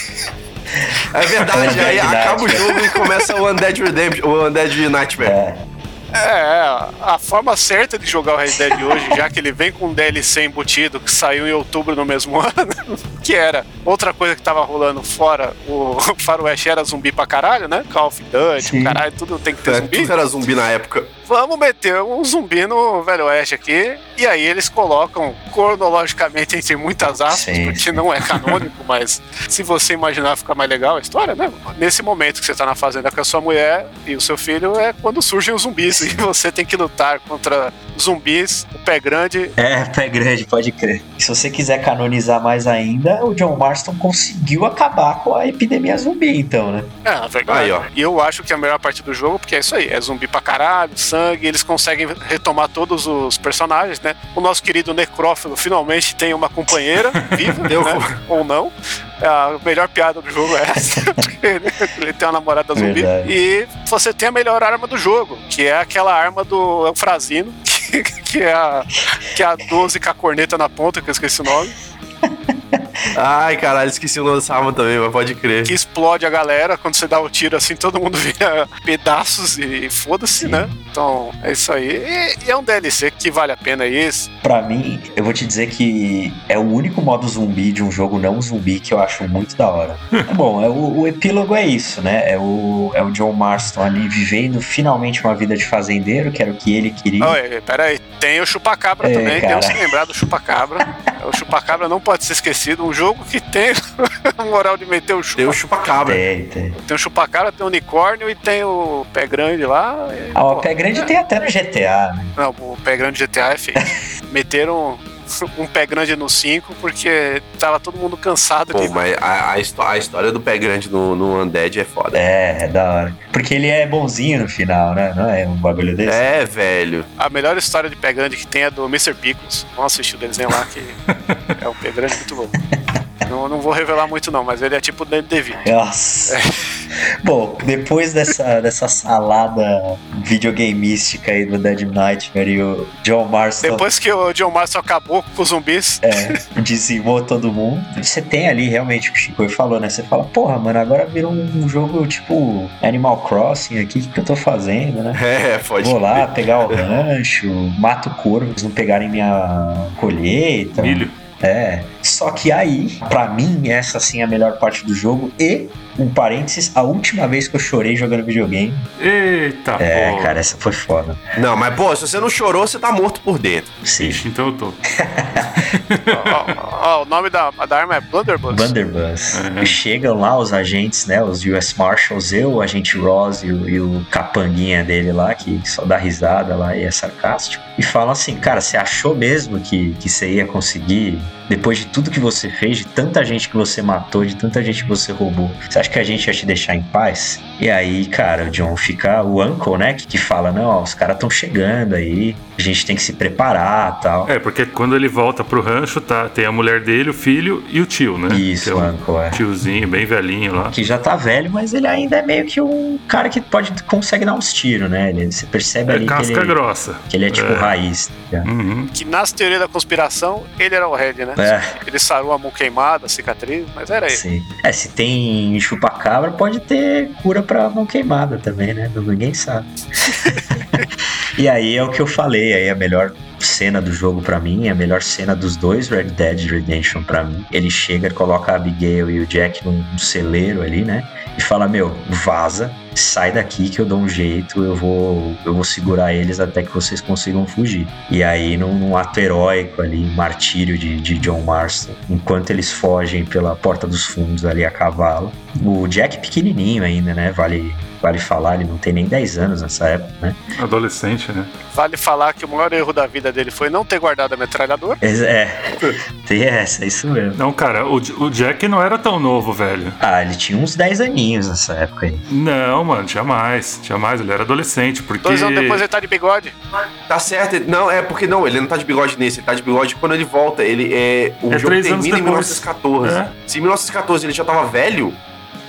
É verdade, É aí verdade. acaba o jogo e começa o Undead Redemption, o Undead Nightmare. é. É, a forma certa de jogar o Red Dead hoje, já que ele vem com um DLC embutido que saiu em outubro do mesmo ano, que era outra coisa que tava rolando fora o Faroeste era zumbi pra caralho, né? Call of Duty, caralho, tudo tem que ter É, zumbi. tudo era zumbi na época. Vamos meter um zumbi no Velho Oeste aqui. E aí eles colocam cronologicamente entre muitas aspas, Sim, porque sim. não é canônico, mas se você imaginar fica mais legal a história, né? Nesse momento que você tá na fazenda com a sua mulher e o seu filho é quando surgem os zumbis e você tem que lutar contra zumbis, o pé grande. É, pé grande, pode crer. Se você quiser canonizar mais ainda, o John Marston conseguiu acabar com a epidemia zumbi, então, né? É, verdade. Aí, ó. E eu acho que a melhor parte do jogo, porque é isso aí, é zumbi pra caralho, sangue, eles conseguem retomar todos os personagens, né? O nosso querido necrófilo finalmente tem uma companheira viva, né? ou não. A melhor piada do jogo é essa, porque ele, tem uma namorada zumbi. Verdade. E você tem a melhor arma do jogo, que é aquela arma do Eufrazino, que, que é a, que é a 12 com a corneta na ponta, que eu esqueci o nome. Ai, caralho, esqueci o nome dessa arma também, mas pode crer. que explode a galera. Quando você dá o tiro assim, todo mundo vira pedaços e foda-se, né? Então, é isso aí. E, e é um DLC que vale a pena isso. Pra mim, eu vou te dizer que é o único modo zumbi de um jogo não zumbi que eu acho muito da hora. É bom, é o, o epílogo é isso, né? É o, é o John Marston ali vivendo finalmente uma vida de fazendeiro, que era o que ele queria. Oi, pera aí. Tem o Chupacabra É, também, cara. temos que lembrar do Chupacabra. o Chupacabra não pode ser esquecido. Um jogo que tem a moral de meter o Tem o chupa. chupacabra. Tem, tem. Tem o Chupacabra, tem o unicórnio e tem o pé grande lá. E, Ah, o pô, pé grande tem até no GTA, né? Não, o pé grande GTA é feio. Meteram um pé grande no 5 porque tava todo mundo cansado Pô, de mas a, a, a história do pé grande no, no Undead é foda. É, é da hora. Porque ele é bonzinho no final, né? Não é um bagulho desse? É, velho. A melhor história de pé grande que tem é do Mr. Pickles. Vamos assistir o desenho lá que é um pé grande muito bom. Não, não vou revelar muito não, mas ele é tipo Danny DeVito. Nossa. Bom, depois dessa, dessa salada videogameística aí do Dead Nightmare e o John Marston Depois que o John Marston acabou com os zumbis, é, dizimou todo mundo, você tem ali realmente o que o Chico falou, né? Você fala, porra, mano, agora virou um jogo tipo Animal Crossing aqui, o que, que eu tô fazendo, né? É, pode Vou lá pegar o rancho, mato corvos, não pegarem minha colheita. Milho. É. Só que aí, pra mim, essa sim é a melhor parte do jogo. E, um parênteses, a última vez que eu chorei jogando videogame. Eita, É, pô. cara, essa foi foda. Não, mas pô, se você não chorou, você tá morto por dentro. Sim. Ixi, então eu tô. ó, ó, o nome da, da arma é Blunderbuss. Blunderbuss. E Chegam lá os agentes, né? Os US Marshals, eu, o agente Ross e o, e o capanguinha dele lá, que só dá risada lá e é sarcástico. E falam assim, cara, você achou mesmo que, que você ia conseguir, depois de tudo que você fez, de tanta gente que você matou, de tanta gente que você roubou, você acha que a gente ia te deixar em paz? E aí, cara, o John fica, o Uncle, né, que, que fala, não, ó, os caras estão chegando aí, a gente tem que se preparar tal. É, porque quando ele volta pro rancho, tá, tem a mulher dele, o filho e o tio, né? Isso, Que é o um Uncle, é. tiozinho, bem velhinho lá. que já tá velho, mas ele ainda é meio que um cara que pode consegue dar uns tiros, né? Ele, você percebe É ali que casca ele, grossa. que ele é tipo É. raiz. tá? Uhum. Que nas teorias da conspiração, ele era o Red, né? É, Ele sarou a mão queimada, a cicatriz, mas era ele. sim. É, se tem chupacabra, pode ter cura pra mão queimada também, né? Ninguém sabe. e aí é o que eu falei, aí a melhor cena do jogo pra mim, a melhor cena dos dois Red Dead Redemption pra mim. Ele chega, coloca a Abigail e o Jack num, num celeiro ali, né? E fala: "Meu, vaza, sai daqui que eu dou um jeito, eu vou eu vou segurar eles até que vocês consigam fugir". E aí num, num ato heróico ali, um martírio de, de John Marston, enquanto eles fogem pela porta dos fundos ali a cavalo. O Jack pequenininho ainda, né? Vale vale falar, ele não tem nem 10 anos nessa época, né? Adolescente, né? Vale falar que o maior erro da vida dele foi não ter guardado a metralhadora. É, tem essa, é isso mesmo. Não, cara, o, o Jack não era tão novo, velho. Ah, ele tinha uns 10 aninhos nessa época aí. Não, mano, jamais. Jamais. Ele era adolescente, porque. Dois anos depois ele tá de bigode. Tá certo. Não, é porque não, ele não tá de bigode nesse, ele tá de bigode quando ele volta. Ele é. O É jogo três anos termina em depois. 1914. É. Se em 1914 ele já tava velho,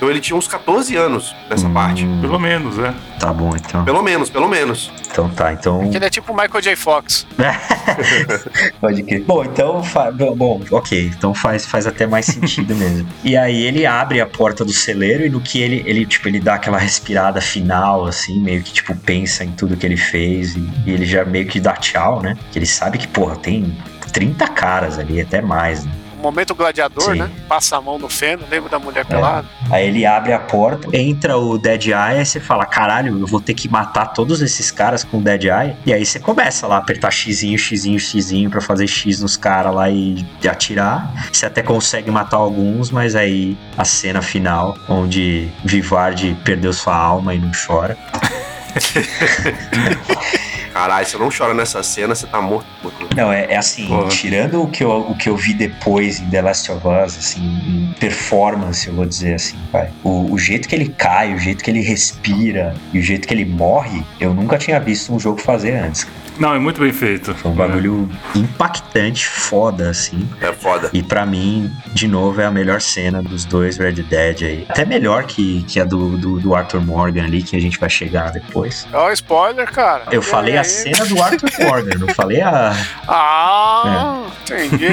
então ele tinha uns 14 anos nessa Hum. parte. Pelo menos, é. Tá bom, então. Pelo menos, pelo menos. Então tá, então. Que ele é tipo o Michael J. Fox. Pode crer. Bom, então. fa- Bom, ok. Então faz, faz até mais sentido mesmo. E aí ele abre a porta do celeiro e no que ele, ele, tipo, ele dá aquela respirada final, assim, meio que, tipo, pensa em tudo que ele fez e, e ele já meio que dá tchau, né? Que ele sabe que, porra, tem 30 caras ali, até mais, né? O momento gladiador, Sim. né? Passa a mão no feno, lembra da mulher pelada? Aí ele abre a porta, entra o Dead Eye, aí você fala, caralho, eu vou ter que matar todos esses caras com o Dead Eye. E aí você começa lá a apertar xizinho, xizinho, xizinho pra fazer X nos caras lá e atirar. Você até consegue matar alguns, mas aí a cena final, onde Vivard perdeu sua alma e não chora. Caralho, você não chora nessa cena, você tá morto. morto. Não, é, é assim, Porra. tirando o que, eu, o que eu vi depois em The Last of Us, assim, em performance, eu vou dizer assim, vai. O, o jeito que ele cai, o jeito que ele respira e o jeito que ele morre, eu nunca tinha visto um jogo fazer antes. Não, é muito bem feito. Foi um bagulho impactante, foda, assim. É foda. E pra mim, de novo, é a melhor cena dos dois Red Dead aí. Até melhor que, que a do, do, do Arthur Morgan ali, que a gente vai chegar depois. Ó, spoiler, cara. Eu E falei aí? a cena do Arthur Morgan, não falei a. Ah, entendi.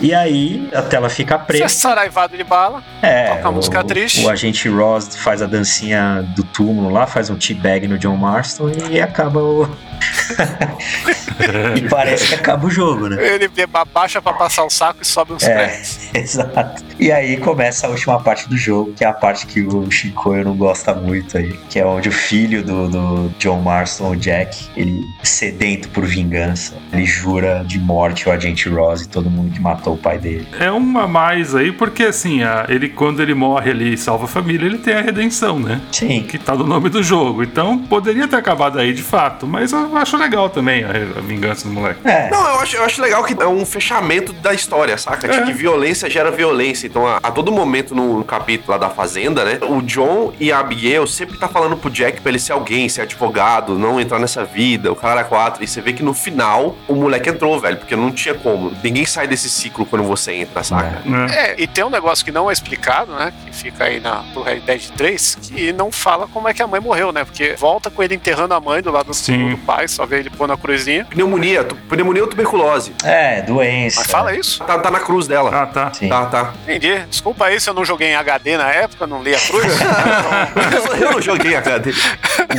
E aí a tela fica Você é preta. saraivado de bala. É, toca a música triste. o agente Ross faz a dancinha do túmulo lá, faz um teabag no John Marston e acaba o. e parece que acaba o jogo, né? Ele abaixa pra passar o saco e sobe uns É. créditos. Exato. E aí começa a última parte do jogo, que é a parte que o Chicoio não gosta muito aí, que é onde o filho do, do John Marston, o Jack, ele sedento por vingança, ele jura de morte o agente Ross e todo mundo que matou o pai dele. É uma a mais aí, porque assim, a- ele quando ele morre ali e salva a família, ele tem a redenção, né? Sim. Que tá no nome do jogo. Então poderia ter acabado aí de fato, mas eu acho legal também a, a vingança do moleque. É. Não, eu acho, eu acho legal que é um fechamento da história, saca? É. Tipo, que violência gera violência. Então, a, a todo momento no, capítulo lá da Fazenda, né? O John e a Abigail sempre tá falando pro Jack pra ele ser alguém, ser advogado, não entrar nessa vida, o cara quatro. E você vê que no final o moleque entrou, velho, porque não tinha como. Ninguém sai desse ciclo quando você entra, saca? Né? É, e tem um negócio que não é explicado, né? Que fica aí na, do Red Dead 3, que não fala como é que a mãe morreu, né? Porque volta com ele enterrando a mãe do lado do, do pai, só ele pôr na cruzinha. Pneumonia, tu- pneumonia ou tuberculose. É, doença. Mas fala isso. Tá, tá na cruz dela. Ah, tá. Sim. Tá, tá. Entendi. Desculpa aí se eu não joguei em HD na época, não li a cruz. Eu não joguei a HD.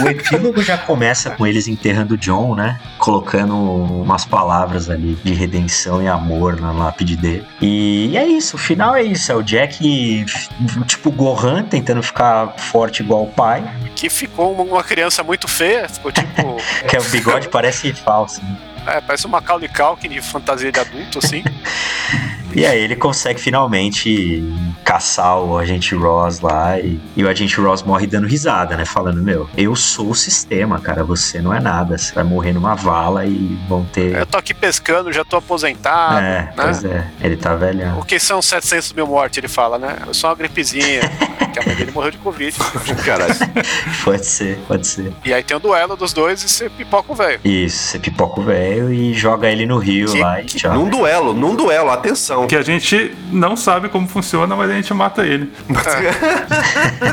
O epílogo já começa com eles enterrando o John, né? Colocando umas palavras ali de redenção e amor na lápide dele. E é isso, o final é isso. É o Jack, tipo, Gohan, tentando ficar forte igual o pai. que ficou uma- uma criança muito feia, ficou tipo. Que é o bigode parece falso. né? é, parece uma Macaulay Culkin de fantasia de adulto, assim. E aí ele consegue finalmente caçar o agente Ross lá e, e o agente Ross morre dando risada, né? Falando, meu, eu sou o sistema, cara, você não é nada. Você vai morrer numa vala e vão ter... Eu tô aqui pescando, já tô aposentado, É, né? pois é, ele tá velhão. O que são 700 mil mortes, ele fala, né? É só uma gripezinha, que a mãe dele morreu de Covid. Caralho. Pode ser, pode ser. E aí tem o duelo dos dois e você pipoca o velho. Isso, você pipoca o velho e joga ele no rio Que- lá e tchau. Num duelo, num duelo, atenção. Que a gente não sabe como funciona, mas a gente mata ele.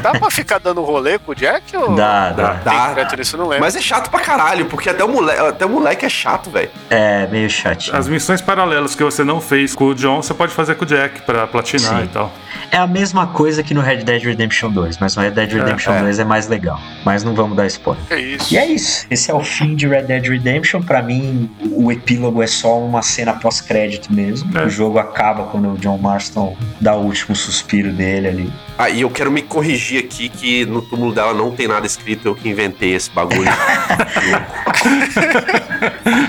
Dá pra ficar dando rolê com o Jack? Ou... Dá, dá. Dá. nisso, não lembro. Mas é chato pra caralho, porque até o moleque, até o moleque é chato, velho. É, meio chatinho. As missões paralelas que você não fez com o John, você pode fazer com o Jack pra platinar Sim. e tal. É a mesma coisa que no Red Dead Redemption 2, mas no Red Dead Redemption é. 2 é mais legal. Mas não vamos dar spoiler. É isso. E é isso. Esse é o fim de Red Dead Redemption. Pra mim, o epílogo é só uma cena pós-crédito mesmo. É. O jogo acaba quando o John Marston dá o último suspiro dele ali. Ah, e eu quero me corrigir aqui que no túmulo dela não tem nada escrito, eu que inventei esse bagulho.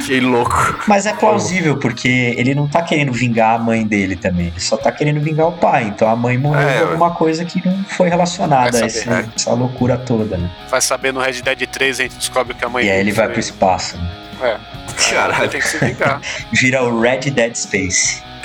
Fiquei louco. Mas é plausível, porque ele não tá querendo vingar a mãe dele também. Ele só tá querendo vingar o pai. Então a mãe morreu É, de alguma coisa que não foi relacionada a esse- né? essa loucura toda, né? Vai saber no Red Dead 3 a gente descobre que a mãe E aí ele vai foi- pro espaço, né? É, Caralho. tem que se vingar. Vira o Red Dead Space.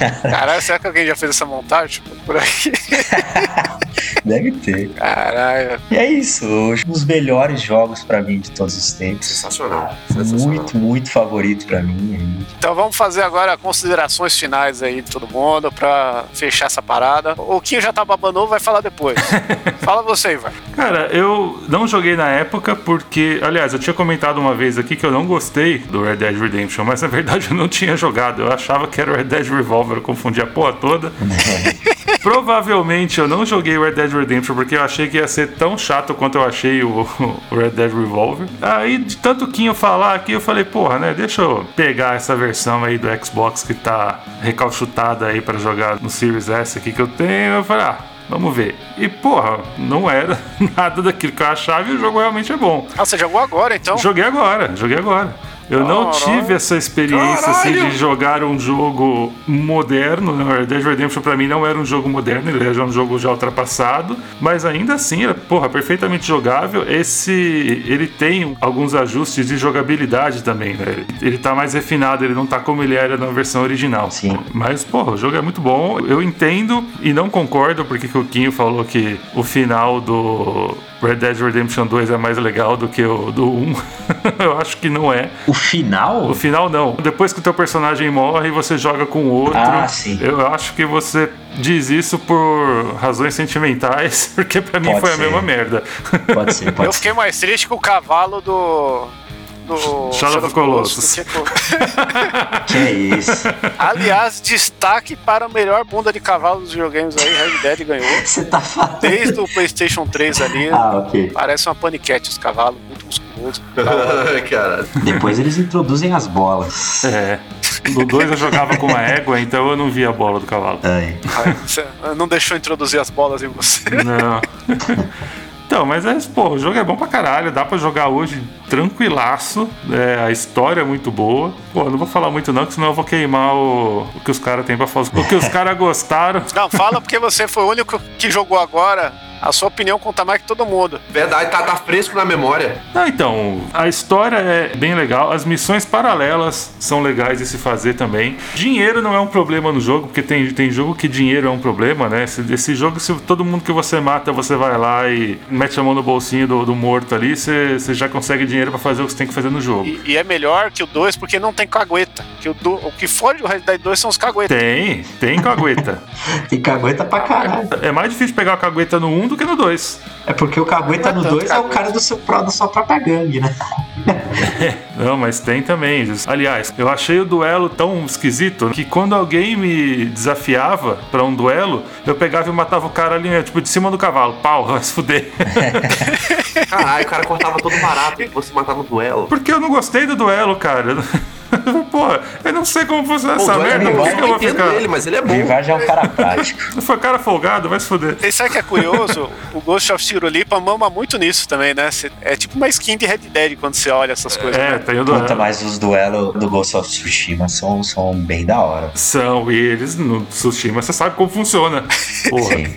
Caralho, será que alguém já fez essa montagem? Tipo, por aí. Deve ter. Caralho. E é isso. Hoje, um dos melhores jogos pra mim de todos os tempos. Sensacional. Sensacional. Muito, muito favorito pra mim. Então vamos fazer agora considerações finais aí de todo mundo pra fechar essa parada. O Kim já tá babando, vai falar depois. Fala você aí, vai. Cara, eu não joguei na época porque, aliás, eu tinha comentado uma vez aqui que eu não gostei do Red Dead Redemption, mas na verdade eu não tinha jogado. Eu achava que era o Red Dead Revolver Eu confundi a porra toda. Provavelmente eu não joguei Red Dead Redemption porque eu achei que ia ser tão chato quanto eu achei o, o Red Dead Revolver. Aí, de tanto Quinho falar aqui, eu falei, porra, né? Deixa eu pegar essa versão aí do Xbox que tá recalchutada aí pra jogar no Series S aqui que eu tenho. Eu falei, ah. Vamos ver. E, porra, não era nada daquilo que eu achava e o jogo realmente é bom. Ah, você jogou agora então? Joguei agora, joguei agora. Eu não tive essa experiência assim, de jogar um jogo moderno. né? Red Dead Redemption pra mim não era um jogo moderno, ele era um jogo já ultrapassado, mas ainda assim era, porra, perfeitamente jogável. Esse ele tem alguns ajustes de jogabilidade também, né? Ele- Ele tá mais refinado, ele não tá como ele era na versão original. Sim. Mas, porra, o jogo é muito bom. Eu entendo e não concordo porque que o Quinho falou que o final do Red Dead Redemption 2 é mais legal do que o do 1. eu acho que não é. O final? O final não. Depois que o teu personagem morre, você joga com outro. Ah, sim. Eu acho que você diz isso por razões sentimentais, porque pra mim Pode foi a ser. mesma merda. Pode ser, pode Eu ser. fiquei mais triste que o cavalo do. Do Shadow of the Colossus. que tinha- Que é isso? Aliás, destaque para a melhor bunda de cavalo dos videogames aí, Red Dead ganhou. Você tá falando. Desde o PlayStation 3 ali, Ah, ok. parece uma paniquete os cavalos, muito musculoso. Cara, Depois eles introduzem as bolas. É. No 2 eu jogava com uma égua, então eu não via a bola do cavalo. Ai. Ai, Você não deixou introduzir as bolas em você. Não. Então, mas é, pô, o jogo é bom pra caralho, dá pra jogar hoje tranquilaço, é, a história é muito boa. Pô, não vou falar muito não, que senão eu vou queimar o, o que os caras têm pra fazer. O que os caras gostaram. Não, fala porque você foi o único que jogou agora. A sua opinião conta mais que todo mundo. verdade, tá, tá fresco na memória. Não, então, a história é bem legal, as missões paralelas são legais de se fazer também. Dinheiro não é um problema no jogo, porque tem, tem jogo que dinheiro é um problema, né? Esse, esse jogo, se todo mundo que você mata, você vai lá e mete a mão no bolsinho do, do morto ali, você, já consegue dinheiro pra fazer o que você tem que fazer no jogo. E, e é melhor que o 2 porque não tem cagueta. Que o, do, o que fode o Red Dead 2 são os caguetas. Tem, tem cagueta. Tem cagueta pra caralho. é mais difícil pegar a cagueta no 1 do que no 2. É porque o cagueta Não é no tanto 2 é o cara do seu pró da sua própria gangue, né? Não, mas tem também. Aliás, eu achei o duelo tão esquisito que quando alguém me desafiava pra um duelo, eu pegava e matava o cara ali, tipo, de cima do cavalo. Pau, vai se fuder. Caralho, o cara cortava todo barato e você matava no duelo. Porque eu não gostei do duelo, cara. Pô, eu não sei como funciona Pô, essa o duelo é merda. bom, Por que eu eu vou ficar? ele, mas ele é bom. Vivar já é um cara prático. Se for cara folgado, vai se fuder. E sabe que é curioso? o Ghost of Tirolipa mama muito nisso também, né? É tipo uma skin de Red Dead quando você olha essas coisas. É, né? tem o Puta, duelo. mas os duelos do Ghost of Tsushima são, são bem da hora. São, e eles no Tsushima, você sabe como funciona. Porra. Sim.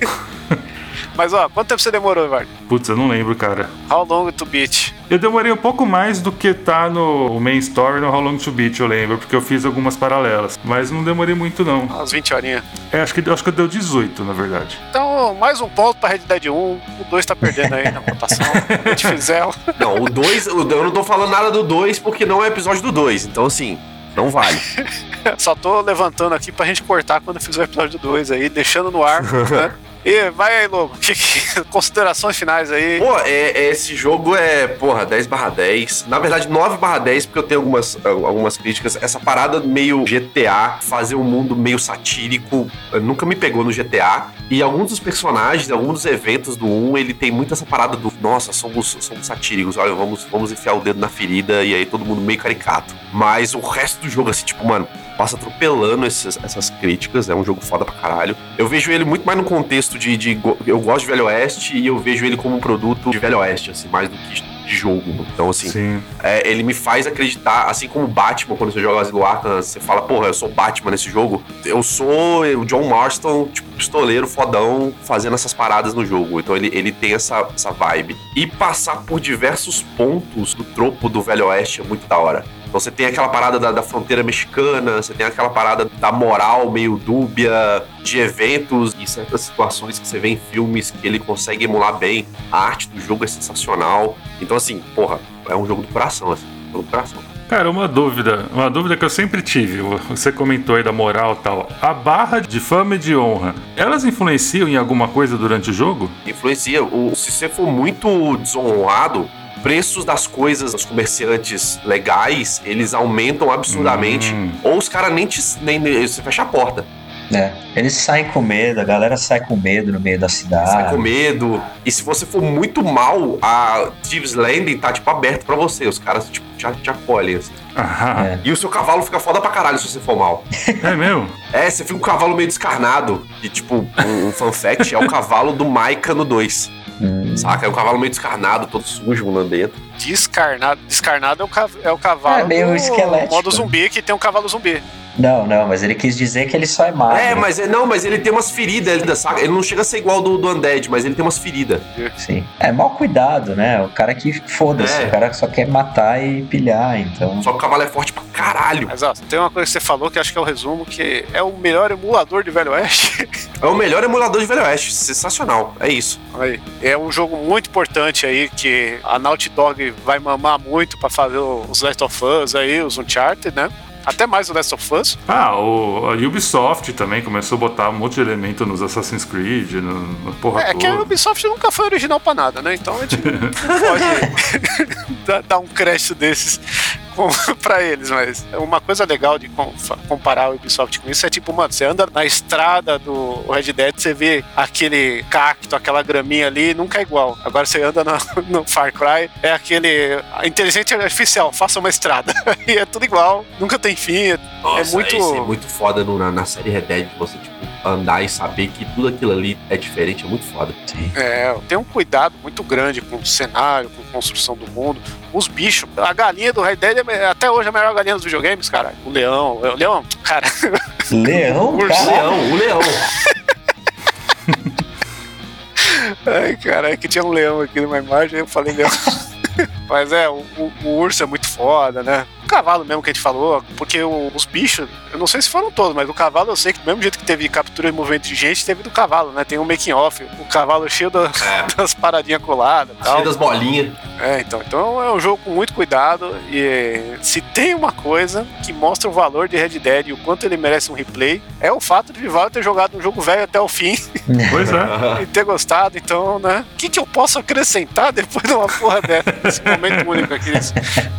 Mas ó, quanto tempo você demorou, Eduardo? Putz, eu não lembro, cara. How long to beat? Eu demorei um pouco mais do que tá no main story no How Long to Beat, eu lembro, porque eu fiz algumas paralelas. Mas não demorei muito, não. Umas 20 horinhas. É, acho que, acho que deu 18, na verdade. Então, mais um ponto pra Red Dead 1. O 2 tá perdendo aí na votação. Gente fizer. Não, o 2, eu não tô falando nada do 2 porque não é episódio do 2. Então, assim, não vale. Só tô levantando aqui pra gente cortar quando fizer o episódio 2 aí, deixando no ar. né? E vai aí, Lobo. Considerações finais aí. Pô, é, é- esse jogo é, porra, 10 barra 10. Na verdade, 9 barra 10, porque eu tenho algumas, algumas críticas. Essa parada meio GTA, fazer um mundo meio satírico, nunca me pegou no GTA. E alguns dos personagens, alguns dos eventos do 1, ele tem muito essa parada do, nossa, somos, somos satíricos, olha, vamos, vamos enfiar o dedo na ferida e aí todo mundo meio caricato. Mas o resto do jogo, assim, tipo, mano, passa atropelando esses- essas críticas, é um jogo foda pra caralho. Eu vejo ele muito mais no contexto de, de eu gosto de Velho Oeste e eu vejo ele como um produto de Velho Oeste, assim, mais do que jogo. Então, assim, Sim. é, ele me faz acreditar, assim como o Batman, quando você joga Asilo Arkham, você fala, porra, eu sou Batman nesse jogo. Eu sou o John Marston, tipo, pistoleiro, fodão, fazendo essas paradas no jogo. Então ele, ele tem essa, essa vibe. E passar por diversos pontos do tropo do Velho Oeste é muito da hora. Então você tem aquela parada da, da fronteira mexicana, você tem aquela parada da moral meio dúbia, de eventos e certas situações que você vê em filmes que ele consegue emular bem. A arte do jogo é sensacional. Então, assim, porra, é um jogo do coração, assim, jogo do coração. Cara, uma dúvida, uma dúvida que eu sempre tive. Você comentou aí da moral e tal. A barra de fama e de honra, elas influenciam em alguma coisa durante o jogo? Influencia. O, se você for muito desonrado, preços das coisas dos comerciantes legais, eles aumentam absurdamente. Hum. Ou os caras nem te. Nem, nem- você fecha a porta. É. Eles saem com medo, a galera sai com medo no meio da cidade. Sai com medo. E se você for muito mal, a Thieves Landing tá, tipo, aberto pra você. Os caras, tipo, te, te acolhem, assim. Ah, É. E o seu cavalo fica foda pra caralho se você for mal. é meu? É, você fica um cavalo meio descarnado. E, tipo, um, um fun fact é o cavalo do Maika no 2. Hum. Saca? É um cavalo meio descarnado, todo sujo lá dentro. Descarnado, descarnado é o, ca- é o cavalo É, meio esquelético. modo zumbi, que tem um cavalo zumbi. Não, não, mas ele quis dizer que ele só é magro. É, mas é- não, mas ele tem umas feridas ainda, saca? Ele não chega a ser igual do, do Undead, mas ele tem umas feridas. Sim. É mal cuidado, né? O cara que foda-se, É. o cara que só quer matar e pilhar, então. Só que o cavalo é forte pra caralho. Mas ó, tem uma coisa que você falou que acho que é o resumo, que é o melhor emulador de Velho Oeste. É o melhor emulador de Velho Oeste. Sensacional. É isso. Aí. É um jogo muito importante aí, que a Naughty Dog vai mamar muito pra fazer os Last of Us aí, os Uncharted, né? Até mais o Last of Us. Ah, o, a Ubisoft também começou a botar um monte de elemento nos Assassin's Creed, no, no porra É que a toda. Ubisoft nunca foi original pra nada, né? Então a gente pode dar- dar um crédito desses pra eles, mas uma coisa legal de comparar o Ubisoft com isso é tipo, mano, você anda na estrada do Red Dead, você vê aquele cacto, aquela graminha ali, nunca é igual. Agora você anda no, no Far Cry, é aquele a inteligência artificial, faça uma estrada. e é tudo igual, nunca tem fim. é- Nossa, muito- isso é muito foda no- na, na série Red Dead, você, tipo, andar e saber que tudo aquilo ali é diferente, é muito foda. É, tem um cuidado muito grande com o cenário, com a construção do mundo. Os bichos, a galinha do Red Dead é até hoje a melhor galinha dos videogames, cara. O leão, o leão, cara, Leão, O leão, o leão. ai, cara, é que tinha um leão aqui numa imagem, eu falei leão. Mas é, o, o- o urso é muito foda, né? O cavalo mesmo que a gente falou, porque o- os bichos, eu não sei se foram todos, mas o cavalo eu sei que do mesmo jeito que teve captura e movimento de gente, teve do cavalo, né? Tem um making off, o cavalo cheio da- É. das paradinhas coladas tal. Cheio das bolinhas. É, então, então é um jogo com muito cuidado e se tem uma coisa que mostra o valor de Red Dead e o quanto ele merece um replay, é o fato de Vival ter jogado um jogo velho até o fim Pois é. e ter gostado, então, né? O que, que eu posso acrescentar depois de uma porra dessa, nesse momento único aqui desse,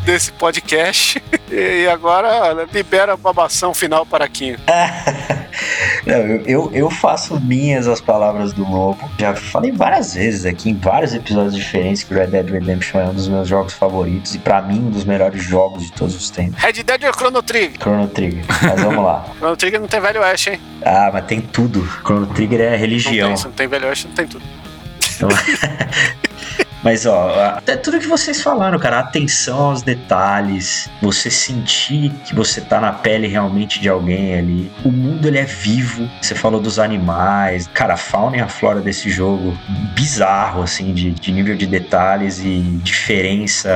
desse podcast? E agora libera a babação final para Kim. Não, eu, eu, faço minhas as palavras do Lobo. Já falei várias vezes aqui em vários episódios diferentes que Red Dead Redemption é um dos meus jogos favoritos e pra mim um dos melhores jogos de todos os tempos. Red Dead ou Chrono Trigger? Chrono Trigger. Mas vamos lá. Chrono Trigger não tem Velho Oeste, hein? Ah, mas tem tudo. Chrono Trigger é Não religião. tem, se não tem Velho Oeste, não tem tudo. Então- Mas ó, até tudo que vocês falaram, cara, atenção aos detalhes, você sentir que você tá na pele realmente de alguém ali. O mundo ele é vivo. Você falou dos animais, cara, a fauna e a flora desse jogo bizarro assim de, de nível de detalhes e diferença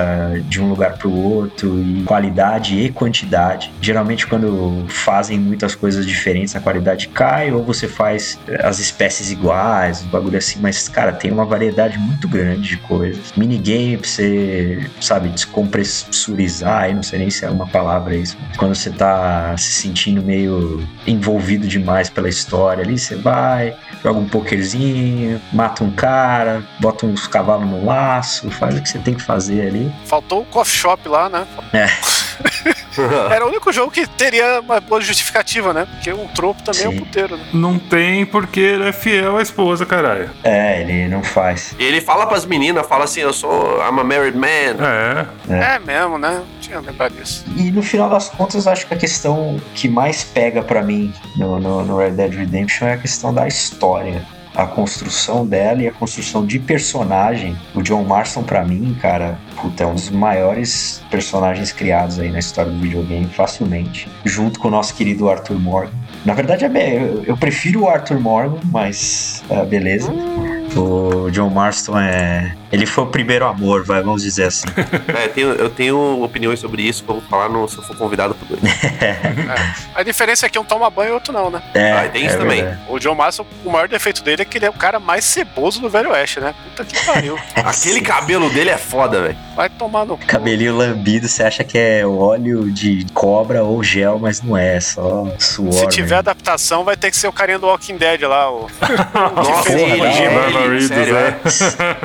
de um lugar pro outro e qualidade e quantidade. Geralmente quando fazem muitas coisas diferentes, a qualidade cai ou você faz as espécies iguais, bagulho assim, mas cara, tem uma variedade muito grande de coisas. Minigame pra você, sabe, descompressurizar, aí não sei nem se é uma palavra isso, quando você tá se sentindo meio envolvido demais pela história ali, você vai, joga um pokerzinho, mata um cara, bota uns cavalos no laço, faz o que você tem que fazer ali. Faltou o coffee shop lá, né? É. Era o único jogo que teria uma boa justificativa, né? Porque o tropo também é um Sim. puteiro, né? Não tem porque ele é fiel à esposa, caralho. É, ele não faz. E ele fala pras meninas, fala assim, eu sou I'm a married man. É. É. É, mesmo, né? Não tinha lembrado disso. E no final das contas, acho que a questão que mais pega pra mim no, no, no Red Dead Redemption é a questão da história. A construção dela e a construção de personagem. O John Marston, pra mim, cara, puta, é um dos maiores personagens criados aí na história do videogame, facilmente. Junto com o nosso querido Arthur Morgan. Na verdade, é eu, prefiro o Arthur Morgan, mas é, beleza. O John Marston é. Ele foi o primeiro amor, vai, vamos dizer assim. É, tenho- eu tenho opiniões sobre isso que eu vou falar no- se eu for convidado pro dois. A diferença é que um toma banho e outro não, né? É, Ah, tem isso é também. verdade. O John Marston, o maior defeito dele é que ele é o cara mais ceboso do Velho Oeste, né? Puta que pariu. Aquele cabelo dele é foda, velho. Vai tomar no cu. Cabelinho lambido, você acha que é óleo de cobra ou gel, mas não é, é só suor. Se tiver mesmo. adaptação, vai ter que ser o carinha do Walking Dead lá, o. Nossa. Norman Reedus, é.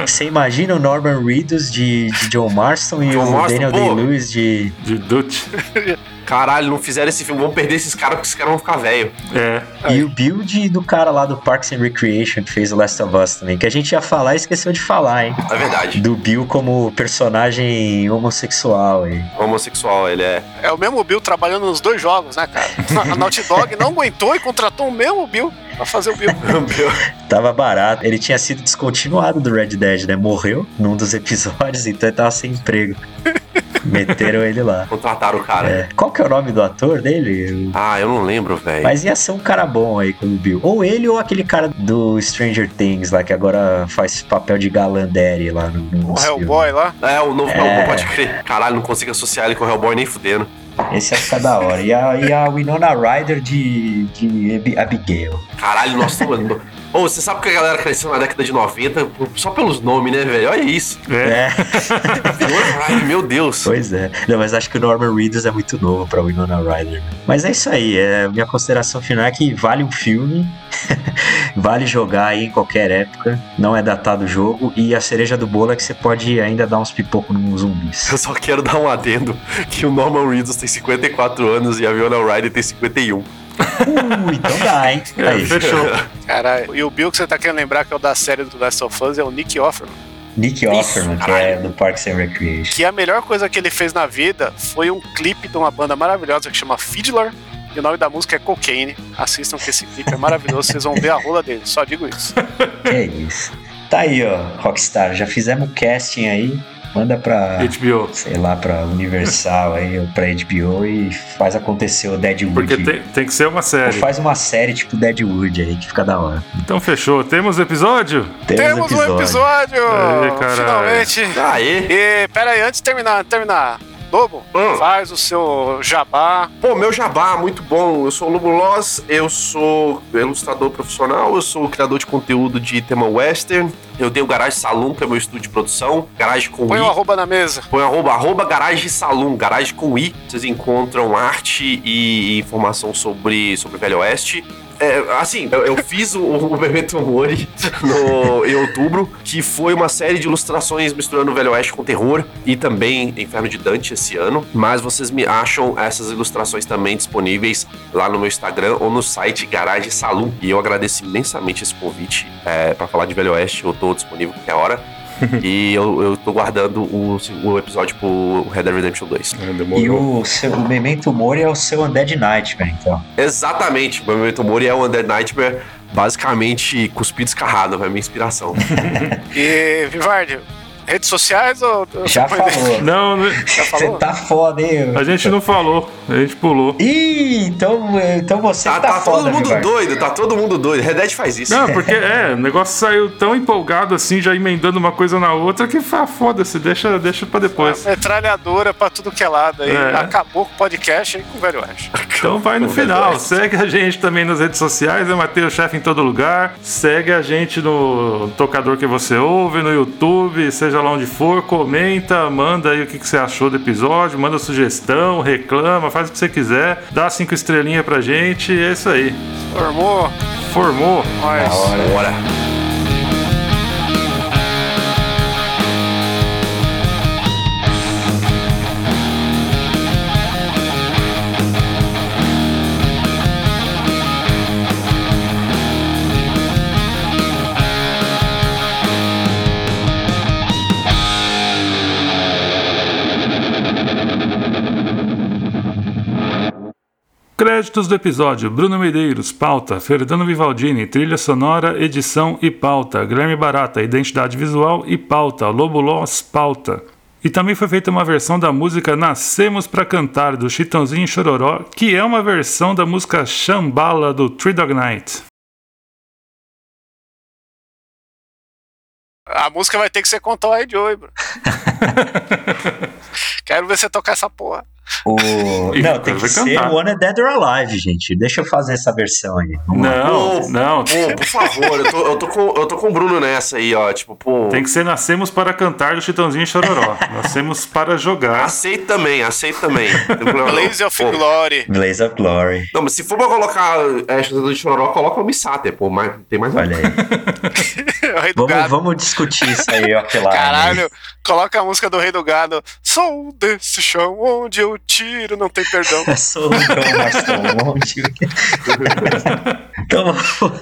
Você imagina o Norman Reedus de, de John Marston e John o Marston, Daniel. Day-Lewis de. De Dutch. Caralho, não fizeram esse filme, vamos perder esses caras porque esses caras vão ficar velho. É. E o build do cara lá do Parks and Recreation que fez o Last of Us também, que a gente ia falar e esqueceu de falar, hein? É verdade. Do Bill como personagem homossexual aí. Homossexual, ele é. É o mesmo Bill trabalhando nos dois jogos, né, cara? A Naughty Dog não aguentou e contratou o mesmo Bill pra fazer o Bill. Tava barato. Ele tinha sido descontinuado do Red Dead, né? Morreu num dos episódios, então ele tava sem emprego. Meteram ele lá. Contrataram o cara. É. Qual que é o nome do ator dele? Ah, eu não lembro, velho. Mas ia ser um cara bom aí como Bill. Ou ele ou aquele cara do Stranger Things lá, que agora faz papel de galandere lá no, no O. Hellboy lá. É, o novo É. Hellboy, pode crer. Caralho, não consigo associar ele com o Hellboy nem fudendo. Esse ia ficar da hora. E a, e a Winona Ryder de, de Abi- Abigail. Caralho, nossa, mano. Ô, você sabe que a galera cresceu na década de 90 só pelos nomes, né, velho? Olha isso. É. É, Ai, meu Deus. pois é. Não, mas acho que o Norman Reedus é muito novo pra Winona Ryder. Mas é isso aí. É, minha consideração final é que vale um filme. vale jogar aí em qualquer época. Não é datado o jogo. E a cereja do bolo é que você pode ainda dar uns pipocos nos zumbis. Eu só quero dar um adendo que o Norman Reedus tem 54 anos e a Viola Ryder tem 51. Uh, então dá, hein? É, Aí. fechou. Caralho. E o Bill que você tá querendo lembrar que é o da série do Last of Us é o Nick Offerman. Nick Isso, Offerman, que caralho. é do Parks and Recreation. Que a melhor coisa que ele fez na vida foi um clipe de uma banda maravilhosa que chama Fiddler. E o nome da música é Cocaine. Assistam que esse clipe é maravilhoso, vocês vão ver a rola dele. Só digo isso. Que é isso. Tá aí, ó, Rockstar. Já fizemos o casting aí. Manda pra, HBO. sei lá, pra Universal aí, ou pra HBO e faz acontecer o Deadwood. Porque tem, tem que ser uma Ou série. faz uma série tipo Deadwood aí, que fica da hora. Então fechou. Temos episódio? Temos um episódio! Aê, caralho. finalmente! Aê! E pera aí, antes de terminar, antes de terminar. Lobo, Hum. faz o seu jabá. Pô, meu jabá, muito bom. Eu sou o Lobo Loss, eu sou ilustrador profissional, eu sou criador de conteúdo de tema western. Eu tenho o Garage Saloon, que é meu estúdio de produção. Garage com Põe I. um arroba na mesa. Põe arroba, arroba Garage Saloon, Garage com I. Vocês encontram arte e informação sobre, sobre Velho Oeste. É, assim, eu, eu fiz o, o Memento Mori no, em outubro, que foi uma série de ilustrações misturando o Velho Oeste com terror e também Inferno de Dante esse ano. Mas vocês me acham essas ilustrações também disponíveis lá no meu Instagram ou no site Garage Saloon. E eu agradeço imensamente esse convite é, para falar de Velho Oeste. Eu tô disponível qualquer hora. e eu, eu tô guardando o, o episódio pro Red Dead Redemption 2. É, E o, seu, o Memento Mori é o seu Undead Nightmare, então. Exatamente, o meu Memento Mori é o Undead Nightmare, basicamente cuspido escarrado, é a minha inspiração. E, Vivardi, redes sociais ou. Já você põe- falou. Não, né? Já Você falou? tá foda, hein? a gente não falou. A gente pulou. Ih, então, então você Tá, tá, tá foda, todo mundo doido, tá todo mundo doido. Red Dead faz isso. Não, porque é, o negócio saiu tão empolgado assim, já emendando uma coisa na outra, que fa- foda-se, deixa, deixa pra depois. Metralhadora pra tudo que é lado aí. É. Acabou com o podcast aí com o Velho Oeste. Então vai no final. Segue a gente também nas redes sociais, é Matheus Chefe em todo lugar. Segue a gente no tocador que você ouve, no YouTube, seja lá onde for, comenta, manda aí o que, que você achou do episódio, manda sugestão, reclama, faz o que você quiser, dá cinco estrelinhas pra gente, e é isso aí. Formou? Formou. Da hora. Bora. Créditos do episódio: Bruno Medeiros, pauta, Fernando Vivaldini, trilha sonora, edição e pauta, Guilherme Barata, identidade visual e pauta, Lobo Loss, pauta. E também foi feita uma versão da música Nascemos pra Cantar, do Chitãozinho e Chororó, que é uma versão da música Shambhala do Three Dog Night. A música vai ter que ser com Tom e Joey, bro. Quero ver você tocar essa porra. O... Não, tem que ser cantar. One Dead or Alive, gente. Deixa eu fazer essa versão aí. Vamos lá. Não, Pô, não. Pô, por favor, eu tô, eu, tô com, eu tô com o Bruno nessa aí, ó. Tipo, pô. Tem que ser Nascemos para Cantar do Chitãozinho e Chororó. Nascemos para jogar. Aceito também, aceito também. Não não. Blaze of Pô, Glory. Blaze of Glory. Não, mas se for pra colocar é, Chutador de Chororó, coloca o Missater, pô. Mas tem mais um. Olha aí. Rei do Vamos, Gado. vamos discutir isso aí, ó, pela. Caralho, coloca a música do Rei do Gado. Sou desse chão onde eu o tiro, não tem perdão. Sou um monte. então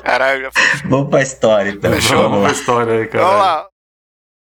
Caralho, já foi. vamos pra história, então. Fechou. Vamos pra história aí, cara. Vamos lá.